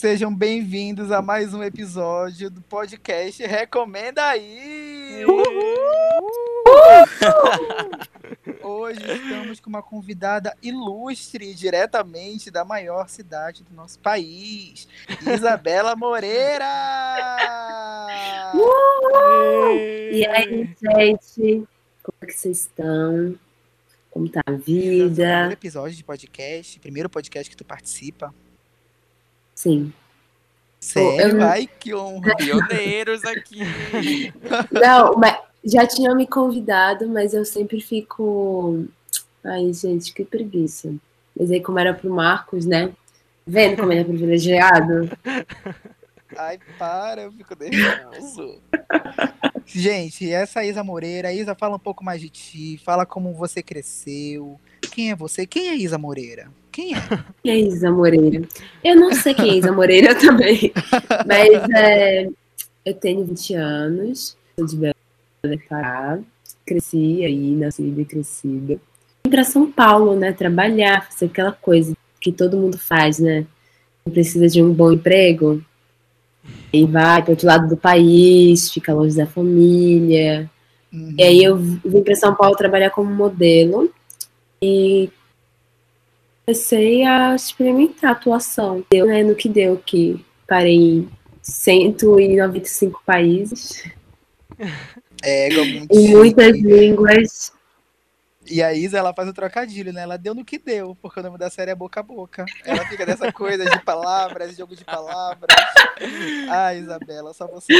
Sejam bem-vindos a mais um episódio do podcast Recomenda aí! Hoje estamos com uma convidada ilustre, diretamente da maior cidade do nosso país, Isabela Moreira! E aí, gente? Como é que vocês estão? Como tá a vida? Primeiro episódio de podcast, primeiro podcast que tu participa. Sim. Sério? eu- Ai, que honra! Pioneiros aqui. Não, mas já tinham me convidado, mas eu sempre fico. Ai, gente, que preguiça. Mas aí, como era pro Marcos, né? Vendo como ele é privilegiado? Ai, para, eu fico nervoso. Gente, essa é a Isa Moreira. Isa, fala um pouco mais de ti. Fala como você cresceu. Quem é você? Quem é Isa Moreira? Quem é? Quem é Isa Moreira? Eu não sei quem é Isa Moreira também. Mas é, eu tenho 20 anos, sou de Belo Horizonte, Pará. Cresci aí, nascida e crescida. Vim pra São Paulo, né? Trabalhar, fazer aquela coisa que todo mundo faz, né? Precisa de um bom emprego. E vai para outro lado do país, fica longe da família. Uhum. E aí eu vim para São Paulo trabalhar como modelo e comecei a experimentar a atuação. Deu né, no que deu, que parei em 195 países, muito em muitas línguas. E a Isa, ela faz o trocadilho, né? Ela deu no que deu, porque o nome da série é Boca a Boca. Ela fica dessa coisa de palavras, jogo de palavras. Ah, Isabela, só você.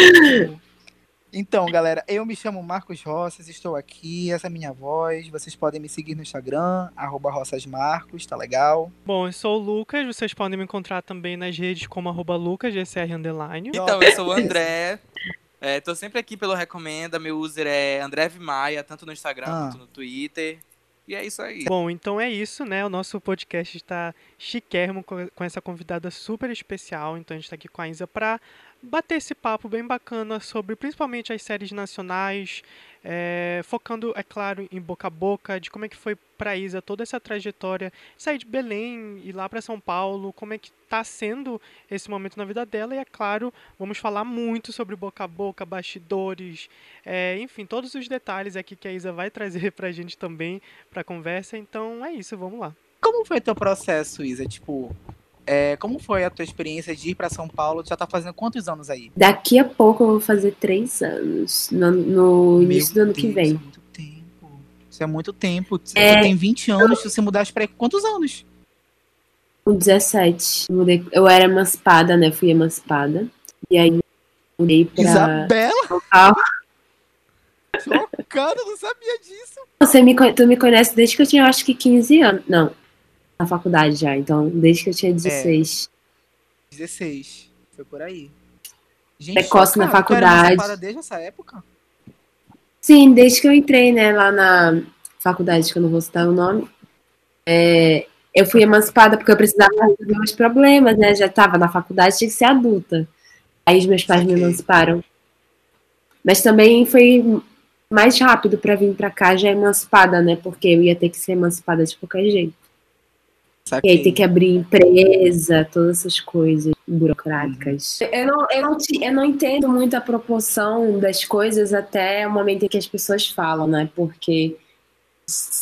Então, galera, eu me chamo Marcos Roças, estou aqui, essa é a minha voz. Vocês podem me seguir no Instagram, arroba roçasmarcos, tá legal? Bom, eu sou o Lucas, vocês podem me encontrar também nas redes como arroba lucas, GCR underline. Então, eu sou o André. É, tô sempre aqui pelo Recomenda. Meu user é André V. Maia, tanto no Instagram Ah. quanto no Twitter. E é isso aí. Bom, então é isso, né? O nosso podcast está chiquérrimo co- com essa convidada super especial. Então a gente está aqui com a Isa para bater esse papo bem bacana sobre principalmente as séries nacionais, é, focando, é claro, em boca a boca, de como é que foi para Isa toda essa trajetória, sair de Belém e lá para São Paulo, como é que está sendo esse momento na vida dela. E é claro, vamos falar muito sobre boca a boca, bastidores, é, enfim, todos os detalhes aqui que a Isa vai trazer pra gente também pra conversa. Então é isso, vamos lá. Como foi teu processo, Isa? Tipo, é, como foi a tua experiência de ir pra São Paulo? Tu já tá fazendo quantos anos aí? Daqui a pouco eu vou fazer três anos, no, no início do Meu ano que Deus, vem. Isso é muito tempo. Isso é muito tempo. É. tem 20 anos, se você mudasse pra aí, quantos anos? Com 17. Mudei, eu era emancipada, né? Fui emancipada. E aí mudei pra Isabela, Paulo. chocada, eu não sabia disso. Você me, tu me conhece desde que eu tinha, acho que 15 anos. Não, na faculdade já. Então, desde que eu tinha 16. 16, foi por aí. Gente, Precoce na tu era faculdade. emancipada desde essa época? Sim, desde que eu entrei, né, lá na faculdade, que eu não vou citar o nome. é, eu fui emancipada porque eu precisava resolver meus problemas, né? Já estava na faculdade, tinha que ser adulta. Aí os meus pais me Saquei. emanciparam. Mas também foi mais rápido para vir para cá já emancipada, né? Porque eu ia ter que ser emancipada de qualquer jeito. E Saquei. aí tem que abrir empresa, todas essas coisas burocráticas. Eu, não, eu, não, eu não entendo muito a proporção das coisas até o momento em que as pessoas falam, né? Porque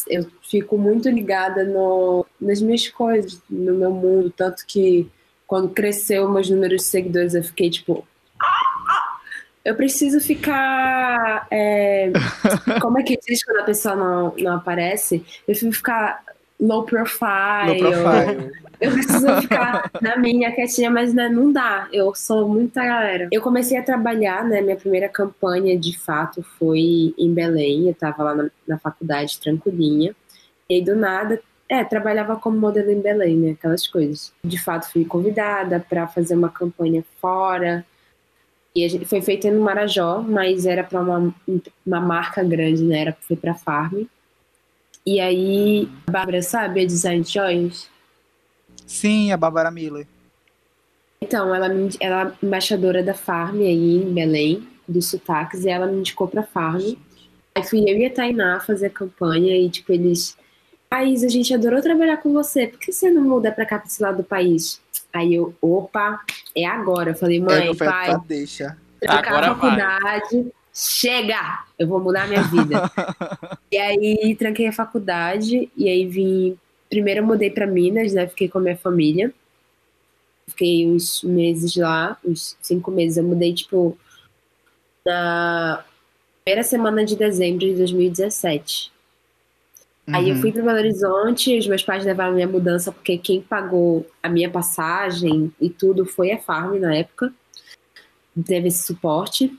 eu fico muito ligada no, nas minhas coisas, no meu mundo. Tanto que quando cresceu meus números de seguidores, eu fiquei tipo. Eu preciso ficar. é, como é que diz quando a pessoa não, não aparece? Eu preciso ficar low profile. No profile. Eu preciso ficar na minha quietinha, mas né, não dá. Eu sou muita galera. Eu comecei a trabalhar, né? Minha primeira campanha, de fato, foi em Belém. Eu tava lá na, na faculdade, tranquilinha. E aí, do nada, é, trabalhava como modelo em Belém, né? Aquelas coisas. De fato, fui convidada para fazer uma campanha fora. E a gente, foi feita no Marajó, mas era para uma, uma marca grande, né? Era, foi para Farm. E aí, a Bárbara, sabe, a Design Joias? Sim, a Bárbara Miller. Então, ela, ela é embaixadora da Farm aí em Belém, dos sotaques, e ela me indicou pra Farm. Aí fui eu e a Tainá fazer a campanha e, tipo, eles. Isa, a gente adorou trabalhar com você. Por que você não muda pra cá, pra esse lado do país? Aí eu, opa, é agora. Eu falei, mãe, É, foi a pai, tua deixa. trancar Agora a faculdade, chega! Eu vou mudar a minha vida. e aí tranquei a faculdade e aí vim. Primeiro eu mudei para Minas, né? Fiquei com a minha família. Fiquei uns meses lá, uns cinco meses. Eu mudei, tipo, na primeira semana de dezembro de 2017. Aí eu Uhum. fui para Belo Horizonte, os meus pais levaram minha mudança porque quem pagou a minha passagem e tudo foi a Farm na época. Teve esse suporte.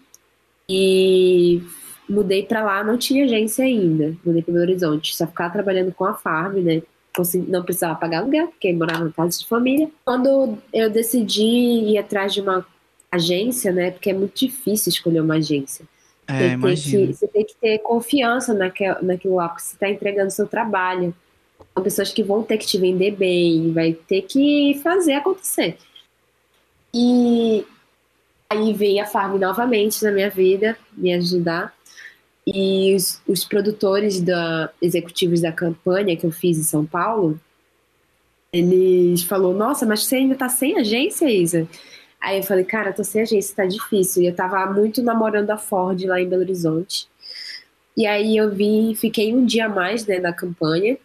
E mudei para lá, não tinha agência ainda. Mudei para Belo Horizonte, só ficava trabalhando com a Farm, né? Consegui- Não precisava pagar aluguel, porque morava na casa de família. Quando eu decidi ir atrás de uma agência, né? Porque é muito difícil escolher uma agência. É, Tem que- você tem que ter confiança naquel, naquilo lá, porque você está entregando seu trabalho. São pessoas que vão ter que te vender bem, vai ter que fazer acontecer. E aí veio a Farm novamente na minha vida, me ajudar. E os, os produtores da, executivos da campanha que eu fiz em São Paulo, eles falou, nossa, mas você ainda tá sem agência, Isa? Aí eu falei, cara, tô sem agência, tá difícil. E eu tava muito namorando a Ford lá em Belo Horizonte. E aí eu vim, fiquei um dia a mais, né, na campanha.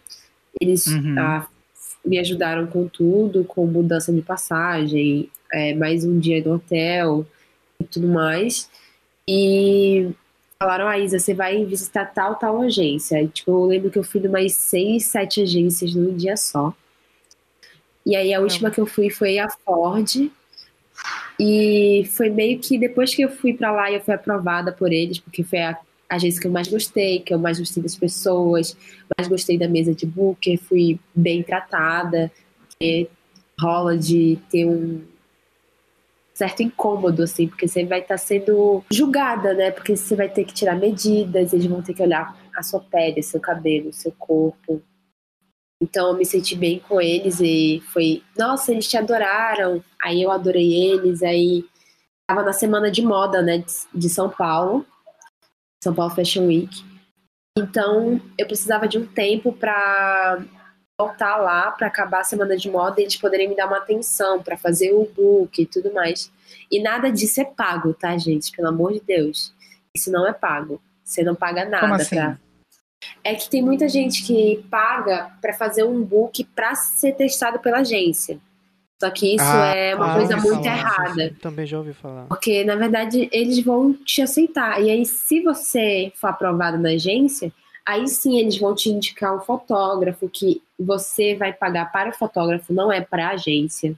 Eles Uhum. ah, me ajudaram com tudo, com mudança de passagem, é, mais um dia no hotel e tudo mais. E falaram, ah, Isa, você vai visitar tal, tal agência. E, tipo, eu lembro que eu fui umas seis, sete agências num dia só. E aí a última que eu fui foi a Ford. E foi meio que depois que eu fui pra lá e eu fui aprovada por eles, porque foi a agência que eu mais gostei, que eu mais gostei das pessoas, mais gostei da mesa de booker, fui bem tratada, porque rola de ter um certo incômodo, assim, porque você vai estar sendo julgada, né? Porque você vai ter que tirar medidas, eles vão ter que olhar a sua pele, seu cabelo, seu corpo. Então eu me senti bem com eles e foi, nossa, eles te adoraram. Aí eu adorei eles, aí tava na semana de moda, né, de São Paulo, São Paulo Fashion Week. Então eu precisava de um tempo para voltar lá para acabar a semana de moda e eles poderem me dar uma atenção para fazer o book e tudo mais. E nada disso é pago, tá, gente? Pelo amor de Deus. Isso não é pago. Você não paga nada Como assim? pra- É que tem muita gente que paga para fazer um book para ser testado pela agência. Só que isso Ah, é uma ah, coisa muito falar, errada. Também já ouvi falar. Porque, na verdade, eles vão te aceitar. E aí, se você for aprovado na agência, aí sim eles vão te indicar um fotógrafo que você vai pagar para o fotógrafo, não é para a agência.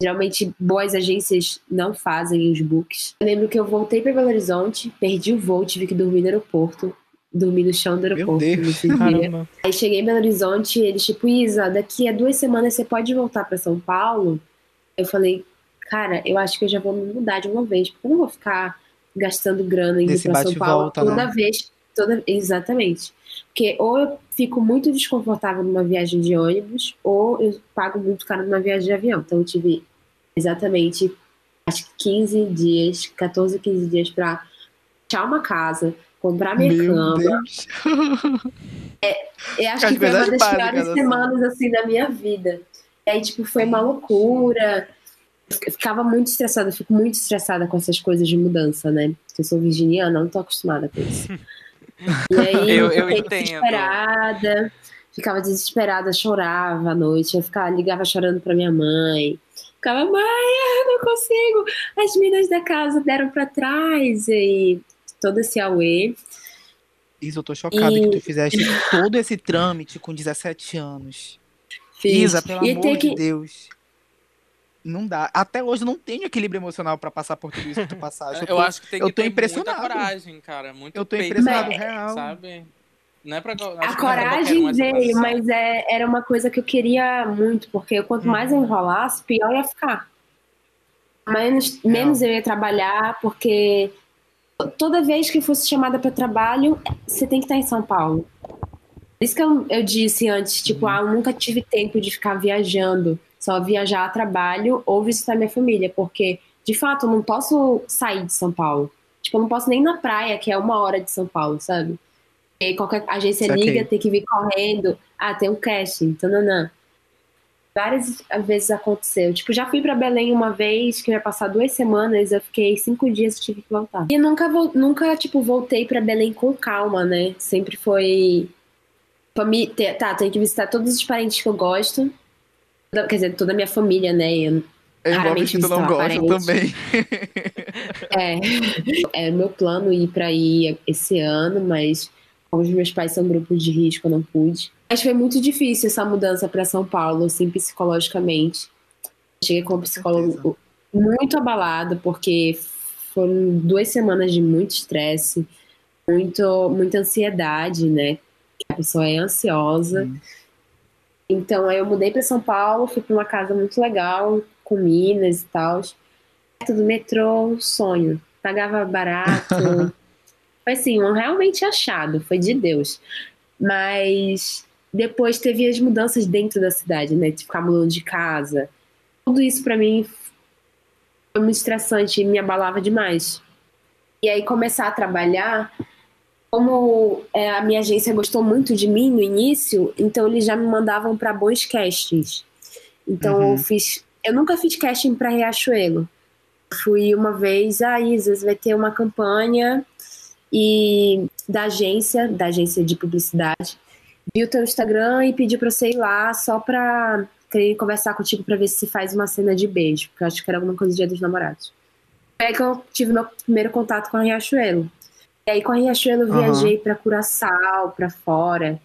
Geralmente, boas agências não fazem os books. Eu lembro que eu voltei para Belo Horizonte, perdi o voo, tive que dormir no aeroporto. Dormi no chão do Meu aeroporto Deus. nesse dia. Caramba. Aí cheguei em Belo Horizonte e eles, tipo, Isa, daqui a duas semanas você pode voltar pra São Paulo? Eu falei, cara, eu acho que eu já vou me mudar de uma vez, porque eu não vou ficar gastando grana indo pra São Paulo volta, toda né? vez. Toda... Exatamente. Porque ou eu fico muito desconfortável numa viagem de ônibus, ou eu pago muito caro numa viagem de avião. Então eu tive exatamente, acho que 15 dias, 14, 15 dias pra achar uma casa, comprar minha Meu cama, Deus. eu acho As que foi uma das piores assim. semanas, assim, da minha vida. E aí, tipo, foi uma loucura. Eu ficava muito estressada, fico muito estressada com essas coisas de mudança, né? Porque eu sou virginiana, não tô acostumada com isso. E aí, Eu- eu, entendo. desesperada, ficava desesperada, chorava à noite, eu ficava, ligava chorando pra minha mãe. Ficava, mãe, eu não consigo, as meninas da casa deram pra trás, e todo esse auê. Isa, eu tô chocada E- que tu fizeste todo esse trâmite com 17 anos. Fiz. Isa, pelo e amor de que, Deus. Não dá. Até hoje eu não tenho equilíbrio emocional pra passar por tudo isso que tu passaste. Eu tô- acho que tem eu que tô ter impressionado. muita coragem, cara. Muito Eu tô peito, impressionado, Mas- real. sabe? Não é pra... A é coragem essa veio, mas é, era uma coisa que eu queria muito, porque quanto mais eu enrolasse, pior ia ficar. Menos, menos eu ia trabalhar, porque toda vez que eu fosse chamada para trabalho, você tem que estar em São Paulo. Por isso que eu, eu disse antes, tipo, ah, eu nunca tive tempo de ficar viajando, só viajar a trabalho ou visitar minha família, porque, de fato, eu não posso sair de São Paulo. Tipo, eu não posso nem ir na praia, que é uma hora de São Paulo, sabe? E qualquer agência Saquei. liga, tem que vir correndo. Ah, tem um casting, tananã. várias vezes aconteceu. Tipo, já fui para Belém uma vez, que eu ia passar duas semanas, eu fiquei cinco dias e tive que voltar. E nunca, nunca tipo, voltei para Belém com calma, né? Sempre foi. Tá, tenho que visitar todos os parentes que eu gosto. Quer dizer, toda a minha família, né? Eu, eu raramente que tu não gosta também. é, é meu plano ir para ir esse ano, mas como os meus pais são grupos de risco, eu não pude. Mas foi muito difícil essa mudança para São Paulo, assim, psicologicamente. Cheguei com um psicólogo muito abalado, porque foram duas semanas de muito estresse, muito, muita ansiedade, né? A pessoa é ansiosa. Hum. Então, aí eu mudei para São Paulo, fui para uma casa muito legal, com minas e tal. Perto do metrô, sonho. Pagava barato. foi assim, um realmente achado, foi de Deus. Mas depois teve as mudanças dentro da cidade, né? De ficar mudando de casa. Tudo isso para mim foi muito estressante e me abalava demais. E aí começar a trabalhar, como é, a minha agência gostou muito de mim no início, então eles já me mandavam para bons castings. Então uhum. eu fiz, eu nunca fiz casting para Riachuelo. Fui uma vez, a ah, Isas vai ter uma campanha e da agência, da agência de publicidade, viu teu Instagram e pediu pra você ir lá só pra querer conversar contigo pra ver se faz uma cena de beijo, porque eu acho que era alguma coisa do dia dos namorados. É que eu tive meu primeiro contato com a Riachuelo. E aí com a Riachuelo eu viajei pra Curaçao, pra fora.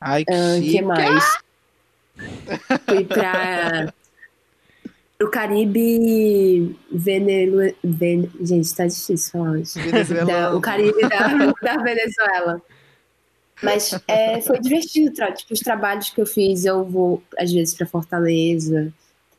Ai, que, uh, que mais? Fui pra o Caribe Venezuela. Ven... Gente, tá difícil falar isso. Da, o Caribe da, da Venezuela. Mas é, foi divertido, tipo, os trabalhos que eu fiz, eu vou às vezes para Fortaleza,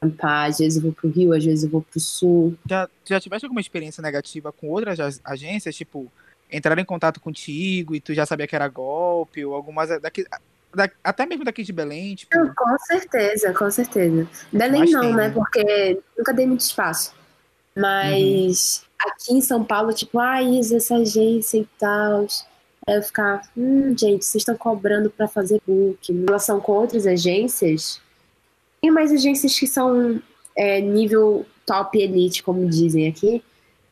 acampar, às vezes eu vou pro Rio, às vezes eu vou pro Sul. Já, já tiveste alguma experiência negativa com outras agências, tipo, entraram em contato contigo e tu já sabia que era golpe, ou algumas daqui, da, até mesmo daqui de Belém, tipo... Não, com certeza, com certeza. Belém não, tem, né? né? Porque nunca dei muito espaço. Mas uhum. aqui em São Paulo, tipo, ah, Isa, essa agência e tal Aí eu ficava, hum, gente, vocês estão cobrando para fazer book. Em relação com outras agências, tem mais agências que são é, nível top elite, como dizem aqui,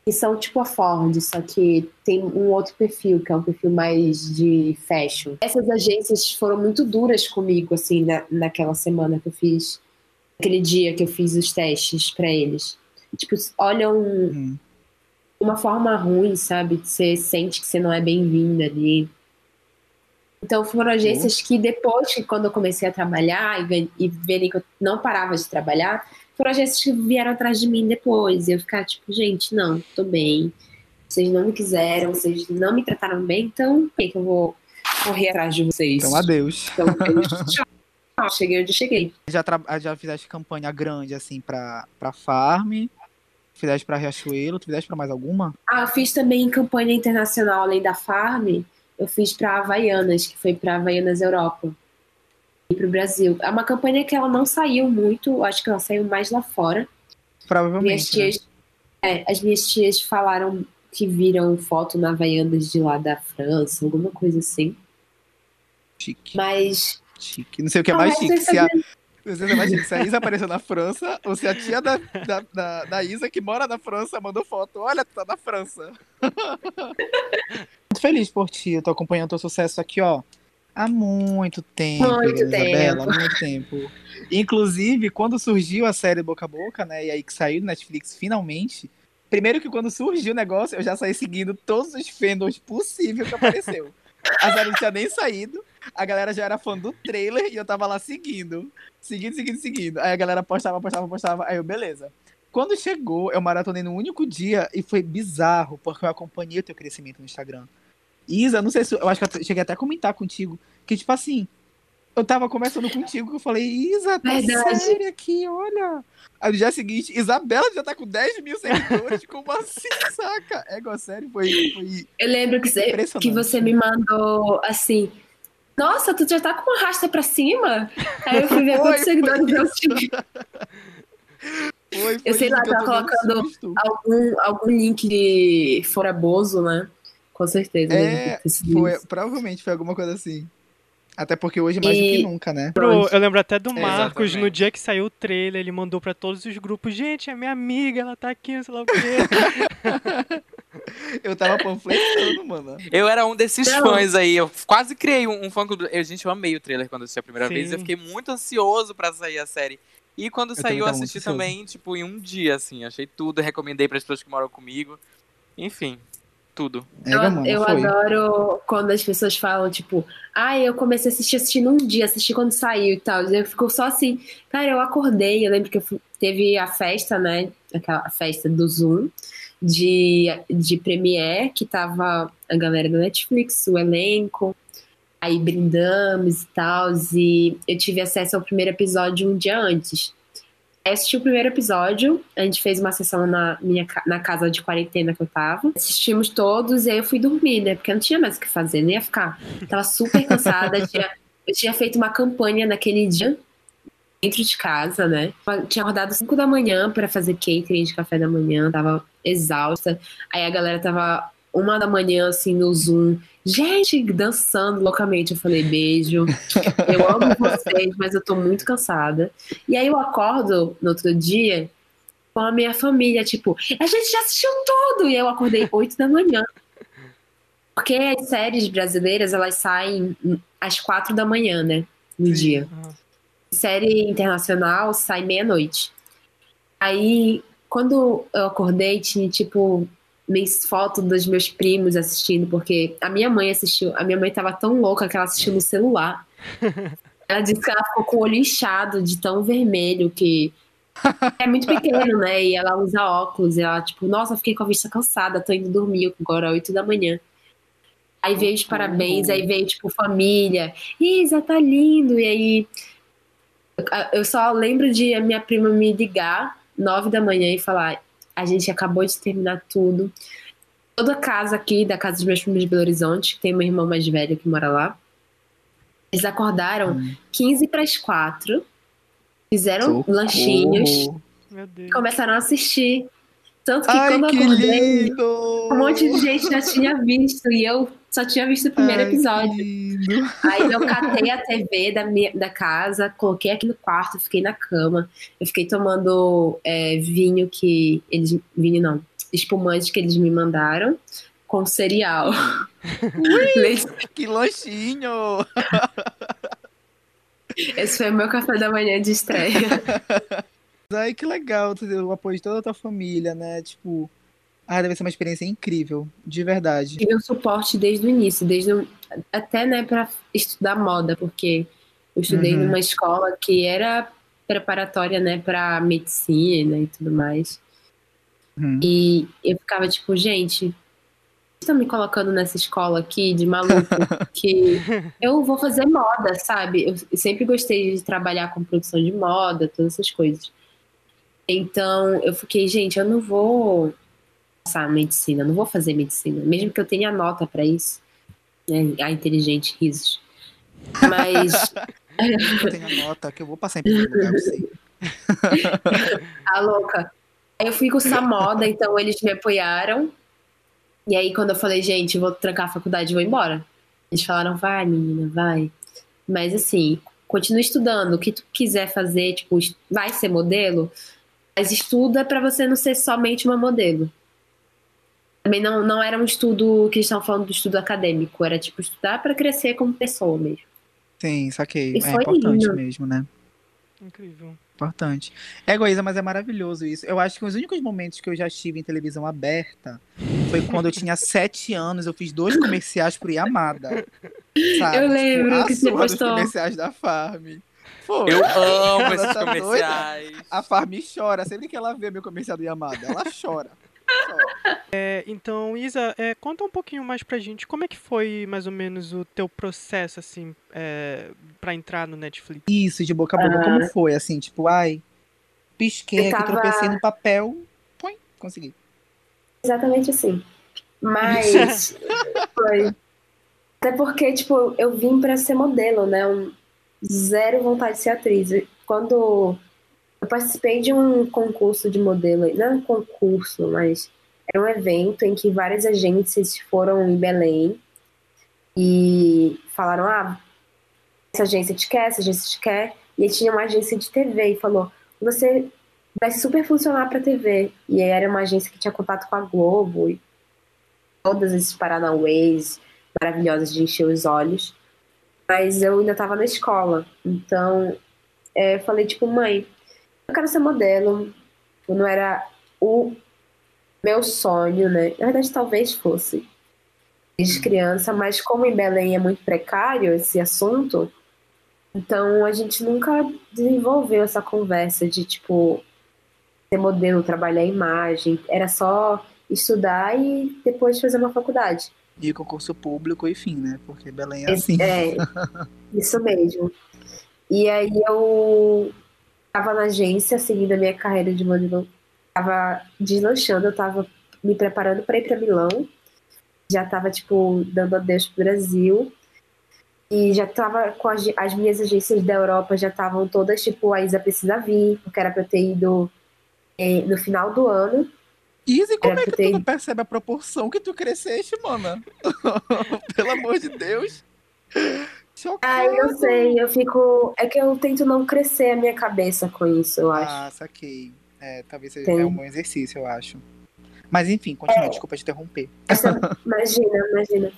que são tipo a Ford, só que tem um outro perfil, que é um perfil mais de fashion. Essas agências foram muito duras comigo, assim, na, naquela semana que eu fiz, aquele dia que eu fiz os testes para eles. Tipo, olham. Hum uma forma ruim, sabe? Você sente que você não é bem-vinda ali. Então foram agências que depois que quando eu comecei a trabalhar e, e verem que eu não parava de trabalhar, foram agências que vieram atrás de mim depois. E eu ficar tipo, gente, não, tô bem. Vocês não me quiseram, vocês não me trataram bem, então por que, que eu vou correr atrás de vocês? Então adeus. Então, tchau. cheguei onde cheguei. Já, já fizeste campanha grande, assim, pra, pra Farm, fizeste para Riachuelo, tu fizeste para mais alguma? Ah, fiz também campanha internacional além da Farm. Eu fiz para Havaianas, que foi para Havaianas Europa e para o Brasil. É uma campanha que ela não saiu muito, acho que ela saiu mais lá fora. Provavelmente. Minhas tias, né? é, as minhas tias falaram que viram foto na Havaianas de lá da França, alguma coisa assim. Chique. Mas. Chique. Não sei o que é mais chique. Se a, se a Isa apareceu na França ou se a tia da, da, da, da Isa, que mora na França, mandou foto. Olha, tu tá na França. Muito feliz por ti. Eu tô acompanhando teu sucesso aqui, ó. Há muito tempo, muito Isabela, tempo. há muito tempo. Inclusive, quando surgiu a série Boca a Boca, né? E aí que saiu no Netflix finalmente. Primeiro que quando surgiu o negócio, eu já saí seguindo todos os fandoms possíveis que apareceu. A série não tinha nem saído. A galera já era fã do trailer e eu tava lá seguindo. Seguindo, seguindo, seguindo. Aí a galera postava, postava, postava. Aí eu, beleza. Quando chegou, eu maratonei no único dia e foi bizarro, porque eu acompanhei o teu crescimento no Instagram. Isa, não sei se. Eu acho que eu cheguei até a comentar contigo. Que, tipo assim, eu tava conversando contigo, que eu falei, Isa, tá Verdade. aqui, olha. Aí no dia seguinte, Isabela já tá com 10 mil seguidores, como assim, saca? É igual série, foi, foi. Eu lembro que você, que você me mandou assim. Nossa, tu já tá com uma rasta pra cima? Aí eu fui ver quantos seguidores eu tinha. Foi, foi eu sei lá, tá colocando algum, algum link foraboso, né? Com certeza. É, foi, provavelmente foi alguma coisa assim. Até porque hoje mais do E- que nunca, né? Pro- eu lembro até do É, Marcos, no exatamente. dia que saiu o trailer, ele mandou pra todos os grupos, gente, é minha amiga, ela tá aqui, sei lá o quê. Eu tava panfletando, mano. Eu era um desses Não. fãs aí. Eu quase criei um, um fã clube. Eu, gente, eu amei o trailer quando eu assisti a primeira Sim. vez. Eu fiquei muito ansioso pra sair a série. E quando também saiu, eu assisti ansioso. também, tipo, em um dia, assim. Achei tudo, recomendei pras pessoas que moram comigo. Enfim, tudo. É, Eu, mano, eu foi. adoro quando as pessoas falam, tipo, ai, eu comecei a assistir assistindo um dia, assisti quando saiu e tal. Eu fico só assim, cara, eu acordei, eu lembro que eu fui- teve a festa, né? Aquela festa do Zoom de, de Premiere, que tava a galera do Netflix, o elenco, aí brindamos e tal, e eu tive acesso ao primeiro episódio um dia antes. Assisti o primeiro episódio, a gente fez uma sessão na minha na casa de quarentena que eu tava. Assistimos todos e aí eu fui dormir, né? Porque eu não tinha mais o que fazer, não ia ficar. Tava super cansada, tinha, eu tinha feito uma campanha naquele dia dentro de casa, né? Eu tinha acordado 5 da manhã pra fazer catering de café da manhã, tava exausta. Aí a galera tava uma da manhã assim no Zoom, gente, dançando loucamente. Eu falei, beijo. Eu amo vocês, mas eu tô muito cansada. E aí eu acordo no outro dia com a minha família, tipo, a gente já assistiu tudo! E eu acordei 8 da manhã. Porque as séries brasileiras, elas saem às 4 da manhã, né? No Sim. dia. Série internacional sai meia-noite. Aí, quando eu acordei, tinha, tipo, minhas fotos dos meus primos assistindo, porque a minha mãe assistiu. A minha mãe tava tão louca que ela assistiu no celular. Ela disse que ela ficou com o olho inchado de tão vermelho que. É muito pequeno, né? E ela usa óculos. E ela, tipo, nossa, fiquei com a vista cansada, tô indo dormir agora, 8 da manhã. Aí veio os parabéns, aí veio, tipo, família. Isa, tá lindo. E aí. Eu só lembro de a minha prima me ligar, 9 da manhã, e falar: a gente acabou de terminar tudo. Toda a casa aqui, da casa dos meus primos de Belo Horizonte, que tem meu irmão mais velho que mora lá. Eles acordaram Hum. 15 para as 4, fizeram Socorro. lanchinhos, meu Deus. começaram a assistir. Tanto que Ai, quando eu que acordei, lindo! um monte de gente já tinha visto e eu só tinha visto o primeiro Ai, episódio. Lindo. Aí eu catei a TV da, minha, da casa, coloquei aqui no quarto, fiquei na cama. Eu fiquei tomando é, vinho que eles. Vinho não, espumante que eles me mandaram, com cereal. Leite- Que lanchinho! Esse foi o meu café da manhã de estreia. Ai, que legal o apoio de toda a tua família, né? Tipo, ah, deve ser uma experiência incrível, de verdade. Tive um suporte desde o início, desde o- até né, para estudar moda, porque eu estudei Uhum. numa escola que era preparatória né, para medicina e tudo mais. Uhum. E eu ficava tipo, gente, vocês estão me colocando nessa escola aqui de maluco que eu vou fazer moda, sabe? Eu sempre gostei de trabalhar com produção de moda, todas essas coisas. Então eu fiquei, gente, eu não vou passar medicina, não vou fazer medicina, mesmo que eu tenha nota pra isso. Né? A inteligente risos. Mas Eu tenho a nota que eu vou passar em primeiro lugar, a louca. Aí eu fui cursar moda, então eles me apoiaram. E aí, quando eu falei, gente, vou trancar a faculdade e vou embora. Eles falaram, vai, menina, vai. Mas assim, continua estudando. O que tu quiser fazer, tipo, vai ser modelo, mas estuda pra você não ser somente uma modelo. Também não, não era um estudo que eles estavam falando do estudo acadêmico, era tipo estudar pra crescer como pessoa mesmo. Sim, saquei. E É importante lindo. mesmo, né? Incrível. Importante. É egoísta, mas é maravilhoso isso. Eu acho que os únicos momentos que eu já estive em televisão aberta foi quando eu tinha sete anos. Eu fiz dois comerciais pro Yamada. Sabe? Eu lembro tipo, a que você postou. comerciais da Farm. Foi. Eu amo esses tá doida? comerciais. A Farm chora. Sempre que ela vê meu comercial do Yamada, ela chora. É, então, Isa, é, conta um pouquinho mais pra gente como é que foi mais ou menos o teu processo, assim, é, pra entrar no Netflix. Isso, de boca a boca. Como foi? Assim, tipo, ai, pisquei Eu aqui, tava- tropecei no papel. Põe, consegui. Exatamente assim. Mas foi. Até porque, tipo, eu vim pra ser modelo, né? Um zero vontade de ser atriz. Quando eu participei de um concurso de modelo, não é um concurso, mas era um evento em que várias agências foram em Belém e falaram: ah, essa agência te quer, essa agência te quer. E aí tinha uma agência de TV e falou: você vai super funcionar para TV. E aí era uma agência que tinha contato com a Globo e todas esses Paranauês maravilhosas de encher os olhos. Mas eu ainda estava na escola. Então é, eu falei, tipo, mãe, eu quero ser modelo. Não era o meu sonho, né? Na verdade, talvez fosse desde criança, mas como em Belém é muito precário esse assunto, então a gente nunca desenvolveu essa conversa de tipo ser modelo, trabalhar imagem, era só estudar e depois fazer uma faculdade. E concurso público, enfim, né? Porque Belém é assim. É, isso mesmo. E aí eu tava na agência, seguindo a minha carreira de modelo, tava deslanchando, eu tava me preparando para ir para Milão já tava, tipo, dando adeus pro Brasil. E já tava com as, as minhas agências da Europa já estavam todas, tipo, a Isa precisa vir, porque era pra eu ter ido é, no final do ano. Isa, como era é que tu não percebe a proporção que tu cresceste, mana? Pelo amor de Deus. Ah, eu sei, eu fico. É que eu tento não crescer a minha cabeça com isso, eu acho. Ah, saquei. É, talvez seja um bom exercício, eu acho. Mas enfim, continua, é. desculpa te interromper. imagina, imagina.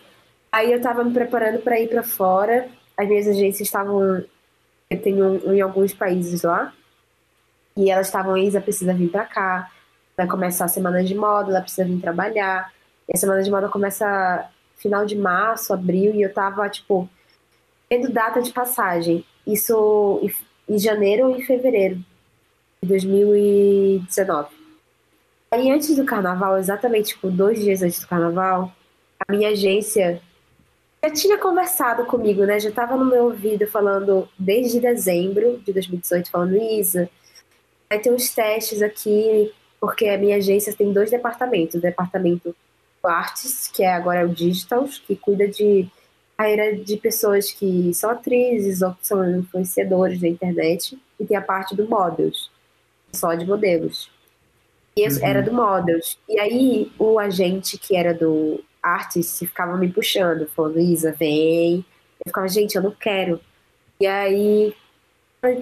Aí eu tava me preparando para ir para fora. As minhas agências estavam. Eu tenho em alguns países lá. E elas estavam, Isa precisa vir para cá. Vai começar a semana de moda, ela precisa vir trabalhar. E a semana de moda começa final de março, abril, e eu tava, tipo, tendo data de passagem. Isso em janeiro e fevereiro de 2019. Aí antes do carnaval, exatamente tipo, dois dias antes do carnaval, a minha agência já tinha conversado comigo, né? Já estava no meu ouvido falando desde dezembro de 2018, falando, Isa, vai ter uns testes aqui, porque a minha agência tem dois departamentos. O departamento Artes, que é agora o Digitals, que cuida de carreira de pessoas que são atrizes ou que são influenciadores da internet, e tem a parte do Models, só de modelos. E uhum. era do Models. E aí o agente que era do Artist ficava me puxando, falando, Isa, vem. Eu ficava, gente, eu não quero. E aí,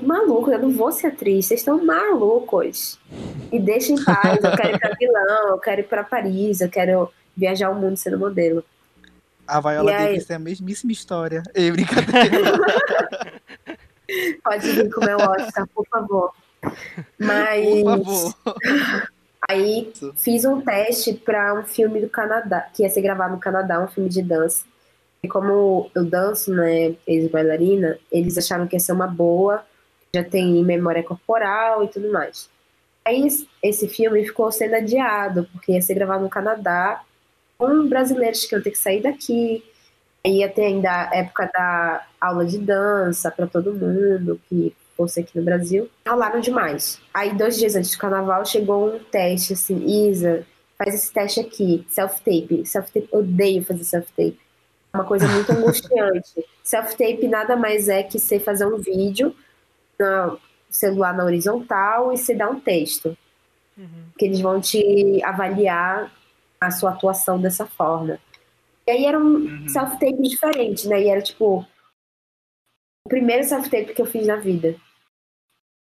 maluco, eu não vou ser atriz, vocês estão malucos. Me deixem em paz, eu quero ir pra Milão, eu quero ir pra Paris, eu quero viajar o mundo sendo modelo. A Viola. Davis tem a mesmíssima história. Ei, brincadeira. Pode vir com o meu Oscar, por favor. Mas. Por favor. Aí fiz um teste para um filme do Canadá, que ia ser gravado no Canadá, um filme de dança. E como eu danço, né, ex-bailarina, eles acharam que ia ser uma boa, já tem memória corporal e tudo mais. Aí esse filme ficou sendo adiado, porque ia ser gravado no Canadá, com brasileiros que iam ter que sair daqui. Ia ter ainda a época da aula de dança para todo mundo, que fosse aqui no Brasil, ralaram demais. Aí, dois dias antes do carnaval, chegou um teste assim: Isa, faz esse teste aqui, self-tape. Self-tape, odeio fazer self-tape. É uma coisa muito angustiante. Self-tape nada mais é que você fazer um vídeo no celular na horizontal e você dar um texto. Uhum. Que eles vão te avaliar a sua atuação dessa forma. E aí era um uhum. self-tape diferente, né? E era tipo o primeiro self-tape que eu fiz na vida.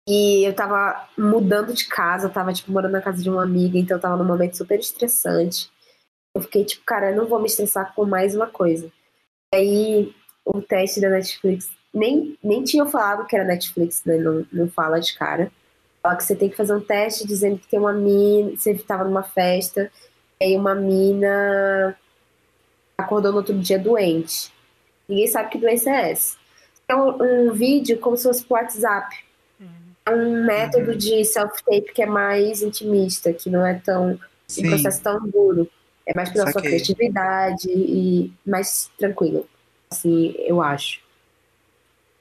E eu tava mudando de casa, tava, tipo, morando na casa de uma amiga, então eu tava num momento super estressante. Eu fiquei, tipo, cara, eu não vou me estressar com mais uma coisa. Aí, o teste da Netflix, nem, nem tinha falado que era Netflix, né? Não, não fala de cara. Fala que você tem que fazer um teste dizendo que tem uma mina, você tava numa festa, e aí uma mina acordou no outro dia doente. Ninguém sabe que doença é essa. É um, um vídeo como se fosse pro WhatsApp é um método uhum. de self-tape que é mais intimista, que não é tão Sim. um processo tão duro. É mais pela sua criatividade e mais tranquilo. Assim, eu acho.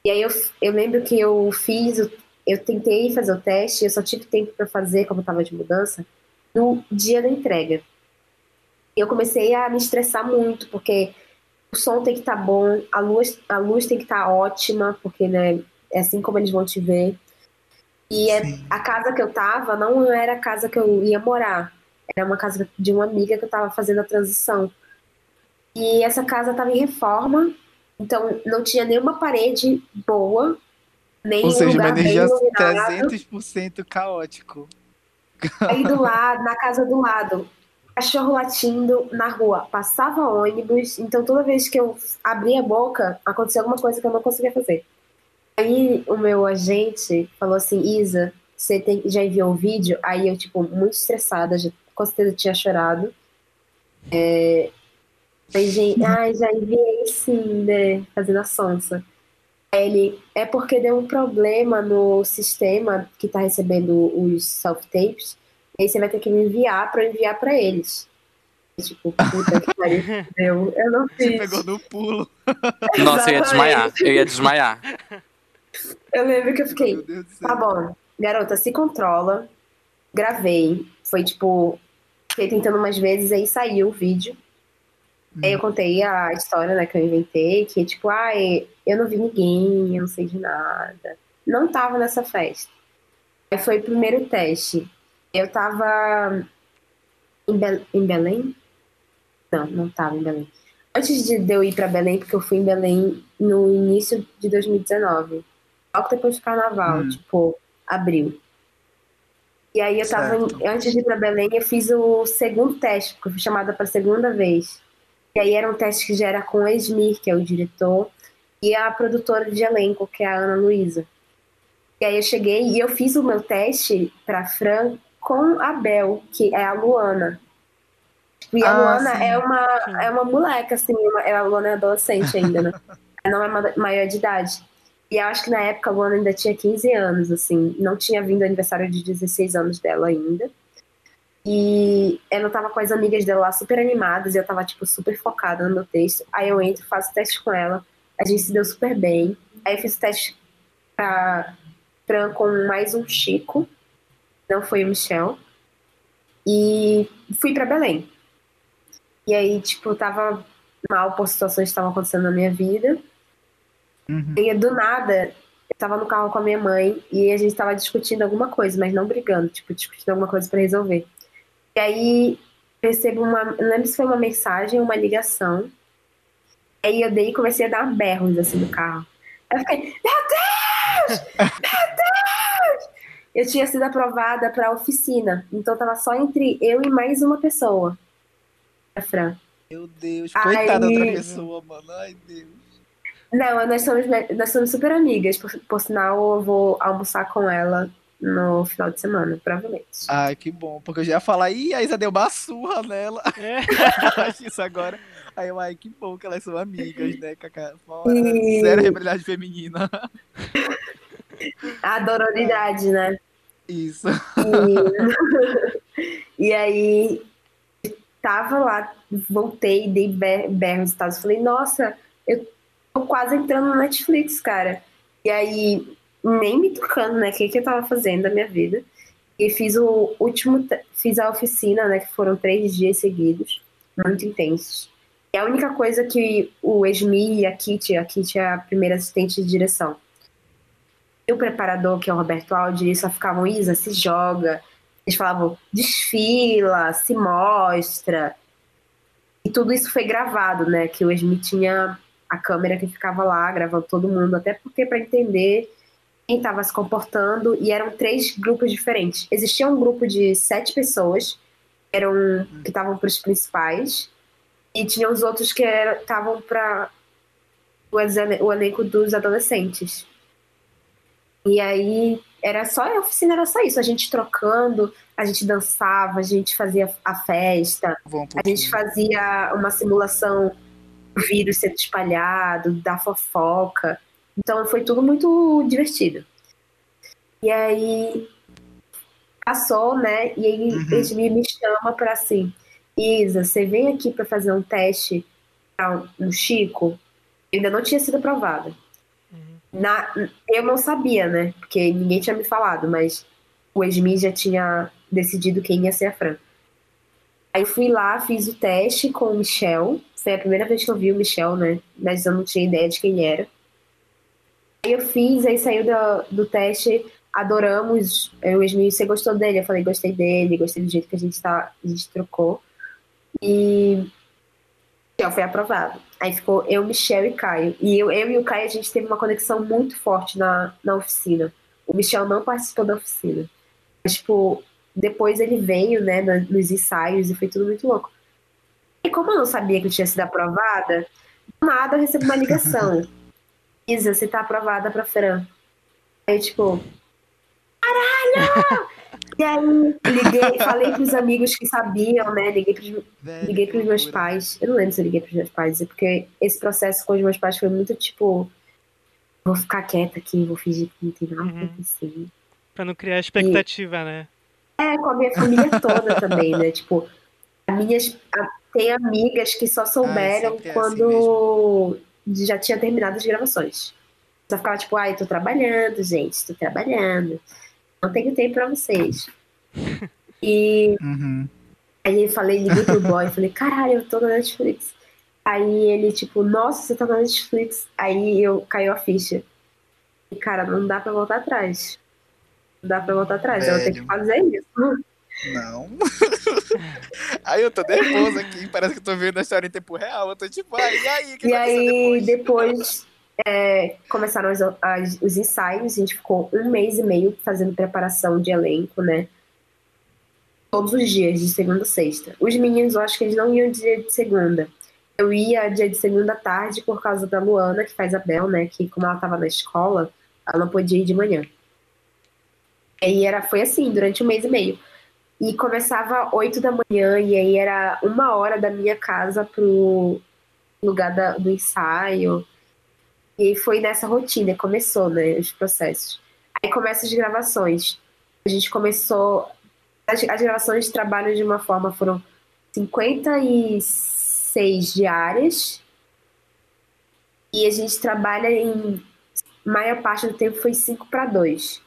E aí eu, eu lembro que eu fiz, eu tentei fazer o teste, eu só tive tempo para fazer, como eu tava de mudança, no dia da entrega. E eu comecei a me estressar muito, porque o som tem que estar tá bom, a luz, a luz tem que estar tá ótima, porque né, é assim como eles vão te ver. E é, a casa que eu tava não era a casa que eu ia morar. Era uma casa de uma amiga que eu tava fazendo a transição. E essa casa tava em reforma. Então não tinha nenhuma parede boa, nem Ou um seja, uma lugar bem energia iluminado. 300% caótico. Aí do lado, na casa do lado, cachorro latindo na rua, passava ônibus, então toda vez que eu abria a boca, acontecia alguma coisa que eu não conseguia fazer. Aí o meu agente falou assim, Isa, você tem, já enviou o vídeo? Aí eu, tipo, muito estressada, já, com certeza tinha chorado. É, aí, gente, ai, já enviei sim, né? Fazendo a sonsa. Aí ele, é porque deu um problema no sistema que tá recebendo os self-tapes, aí você vai ter que me enviar pra eu enviar pra eles. Tipo, puta que pariu, deu. Eu não Você fiz. pegou no pulo. Nossa, eu ia desmaiar. Eu ia desmaiar. Eu lembro que eu fiquei, Meu Deus do céu. Tá bom, garota, se controla. Gravei. Foi tipo, fiquei tentando umas vezes, aí saiu o vídeo. Aí eu contei a história, né, que eu inventei, que tipo, ai, eu não vi ninguém, eu não sei de nada. Não tava nessa festa. Aí foi o primeiro teste. Eu tava em, Bel- em Belém? Não, não tava em Belém. Antes de eu ir pra Belém, porque eu fui em Belém no início de 2019. Logo depois do carnaval, Hum. tipo, abril. E aí eu tava, em- antes de ir pra Belém, eu fiz o segundo teste, porque eu fui chamada pra segunda vez. E aí era um teste que já era com o Esmir, que é o diretor, e a produtora de elenco, que é a Ana Luísa. E aí eu cheguei e eu fiz o meu teste pra Fran com a Bel, que é a Luana. E a Ah, Luana sim. é uma, Sim. é uma moleca, assim, uma, a Luana é adolescente ainda, né? Ela não é ma- maior de idade. E eu acho que na época a Luana ainda tinha 15 anos, assim, não tinha vindo o aniversário de 16 anos dela ainda. E ela tava com as amigas dela lá super animadas e eu tava, tipo, super focada no meu texto. Aí eu entro, faço teste com ela, a gente se deu super bem. Aí eu fiz o teste pra Fran com mais um Chico, não foi o Michel. E fui pra Belém. E aí, tipo, tava mal por situações que estavam acontecendo na minha vida. Uhum. E do nada, eu tava no carro com a minha mãe e a gente tava discutindo alguma coisa, mas não brigando, tipo, discutindo alguma coisa pra resolver. E aí recebo uma, não lembro se foi uma mensagem ou uma ligação. Aí eu dei e comecei a dar berros assim no carro. Aí eu fiquei, meu Deus! Meu Deus! Eu tinha sido aprovada pra oficina, então tava só entre eu e mais uma pessoa. A Fran. Meu Deus, coitada da outra pessoa, mano. Ai, Deus. Não, nós somos, nós somos super amigas. Por, por sinal, eu vou almoçar com ela no final de semana, provavelmente. Ai, que bom. Porque eu já ia falar, ih, a Isa deu uma surra nela. É. Eu acho isso agora. Aí eu, ai, que bom que elas são amigas, né, Cacá? Fora, E- Zero rebelidade feminina. A dororidade, né? Isso. E, e aí, tava lá, voltei, dei ber- berros e tal. Falei, nossa, eu tô quase entrando no Netflix, cara. E aí, nem me tocando, né? O que, que eu tava fazendo da minha vida. E fiz o último, fiz a oficina, né? Que foram três dias seguidos, muito intensos. E a única coisa que o Esmi e a Kitty, a Kitty é a primeira assistente de direção. E o preparador, que é o Roberto Aldi, só ficavam, Isa, se joga. Eles falavam, desfila, se mostra. E tudo isso foi gravado, né? Que o Esmi tinha a câmera que ficava lá, gravando todo mundo, até porque para entender quem estava se comportando, e eram três grupos diferentes. Existia um grupo de sete pessoas, eram que estavam para os principais, e tinha os outros que estavam para o elenco dos adolescentes. E aí era só a oficina, era só isso, a gente trocando, a gente dançava, a gente fazia a festa, um a gente fazia uma simulação do vírus sendo espalhado, da fofoca. Então foi tudo muito divertido. E aí passou, né? E aí Uhum. eles me, me chama para assim, Isa, você vem aqui para fazer um teste para um Chico? Eu ainda não tinha sido aprovada. Na, eu não sabia, né? Porque ninguém tinha me falado, mas o Esmi já tinha decidido quem ia ser a Fran. Aí fui lá, fiz o teste com o Michel. Foi a primeira vez que eu vi o Michel, né? Mas eu não tinha ideia de quem era. Aí eu fiz, aí saiu do, do teste, adoramos. Eu, o Esmi, você gostou dele? Eu falei, gostei dele, gostei do jeito que a gente, tá, a gente trocou. E Michel foi aprovado. Aí ficou eu, Michel e Caio. E eu, eu e o Caio, a gente teve uma conexão muito forte na, na oficina. O Michel não participou da oficina. Mas, tipo, depois ele veio, né, nos ensaios e foi tudo muito louco. E como eu não sabia que eu tinha sido aprovada, do nada eu recebo uma ligação. Isa, você tá aprovada pra Fran. Aí, tipo, caralho! E aí, liguei, falei pros amigos que sabiam, né? Liguei pros, liguei pros meus pais. Eu não lembro se eu liguei pros meus pais, porque esse processo com os meus pais foi muito tipo. Vou ficar quieta aqui, vou fingir que não tem nada uhum. acontecendo. Pra não criar expectativa, e, né? É, com a minha família toda também, né? Tipo, minhas, tem amigas que só souberam ah, quando assim já tinha terminado as gravações. Só ficava tipo, ai, tô trabalhando, gente, tô trabalhando não tenho tempo pra vocês. E uhum. aí eu falei, liguei pro boy, falei, caralho, eu tô na Netflix. Aí ele, tipo, nossa, você tá na Netflix. Aí eu caiu a ficha. E, cara, não dá pra voltar atrás. Não dá pra voltar atrás, Velho. eu tenho que fazer isso. Não. aí eu tô nervoso aqui, parece que eu tô vendo a história em tempo real. Eu tô tipo, ah, e aí? Que e aí, depois, depois é, começaram as, os ensaios, a gente ficou um mês e meio fazendo preparação de elenco, né? Todos os dias, de segunda a sexta. Os meninos, eu acho que eles não iam dia de segunda. Eu ia dia de segunda tarde por causa da Luana, que faz a Bel, né? Que como ela tava na escola, ela não podia ir de manhã. E era, foi assim, durante um mês e meio. E começava oito da manhã, e aí era uma hora da minha casa pro lugar da, do ensaio. E foi nessa rotina, começou, né, os processos. Aí começam as gravações. A gente começou. As, as gravações trabalham de uma forma, foram 56 diárias. E a gente trabalha em. Maior parte do tempo foi 5 para 2.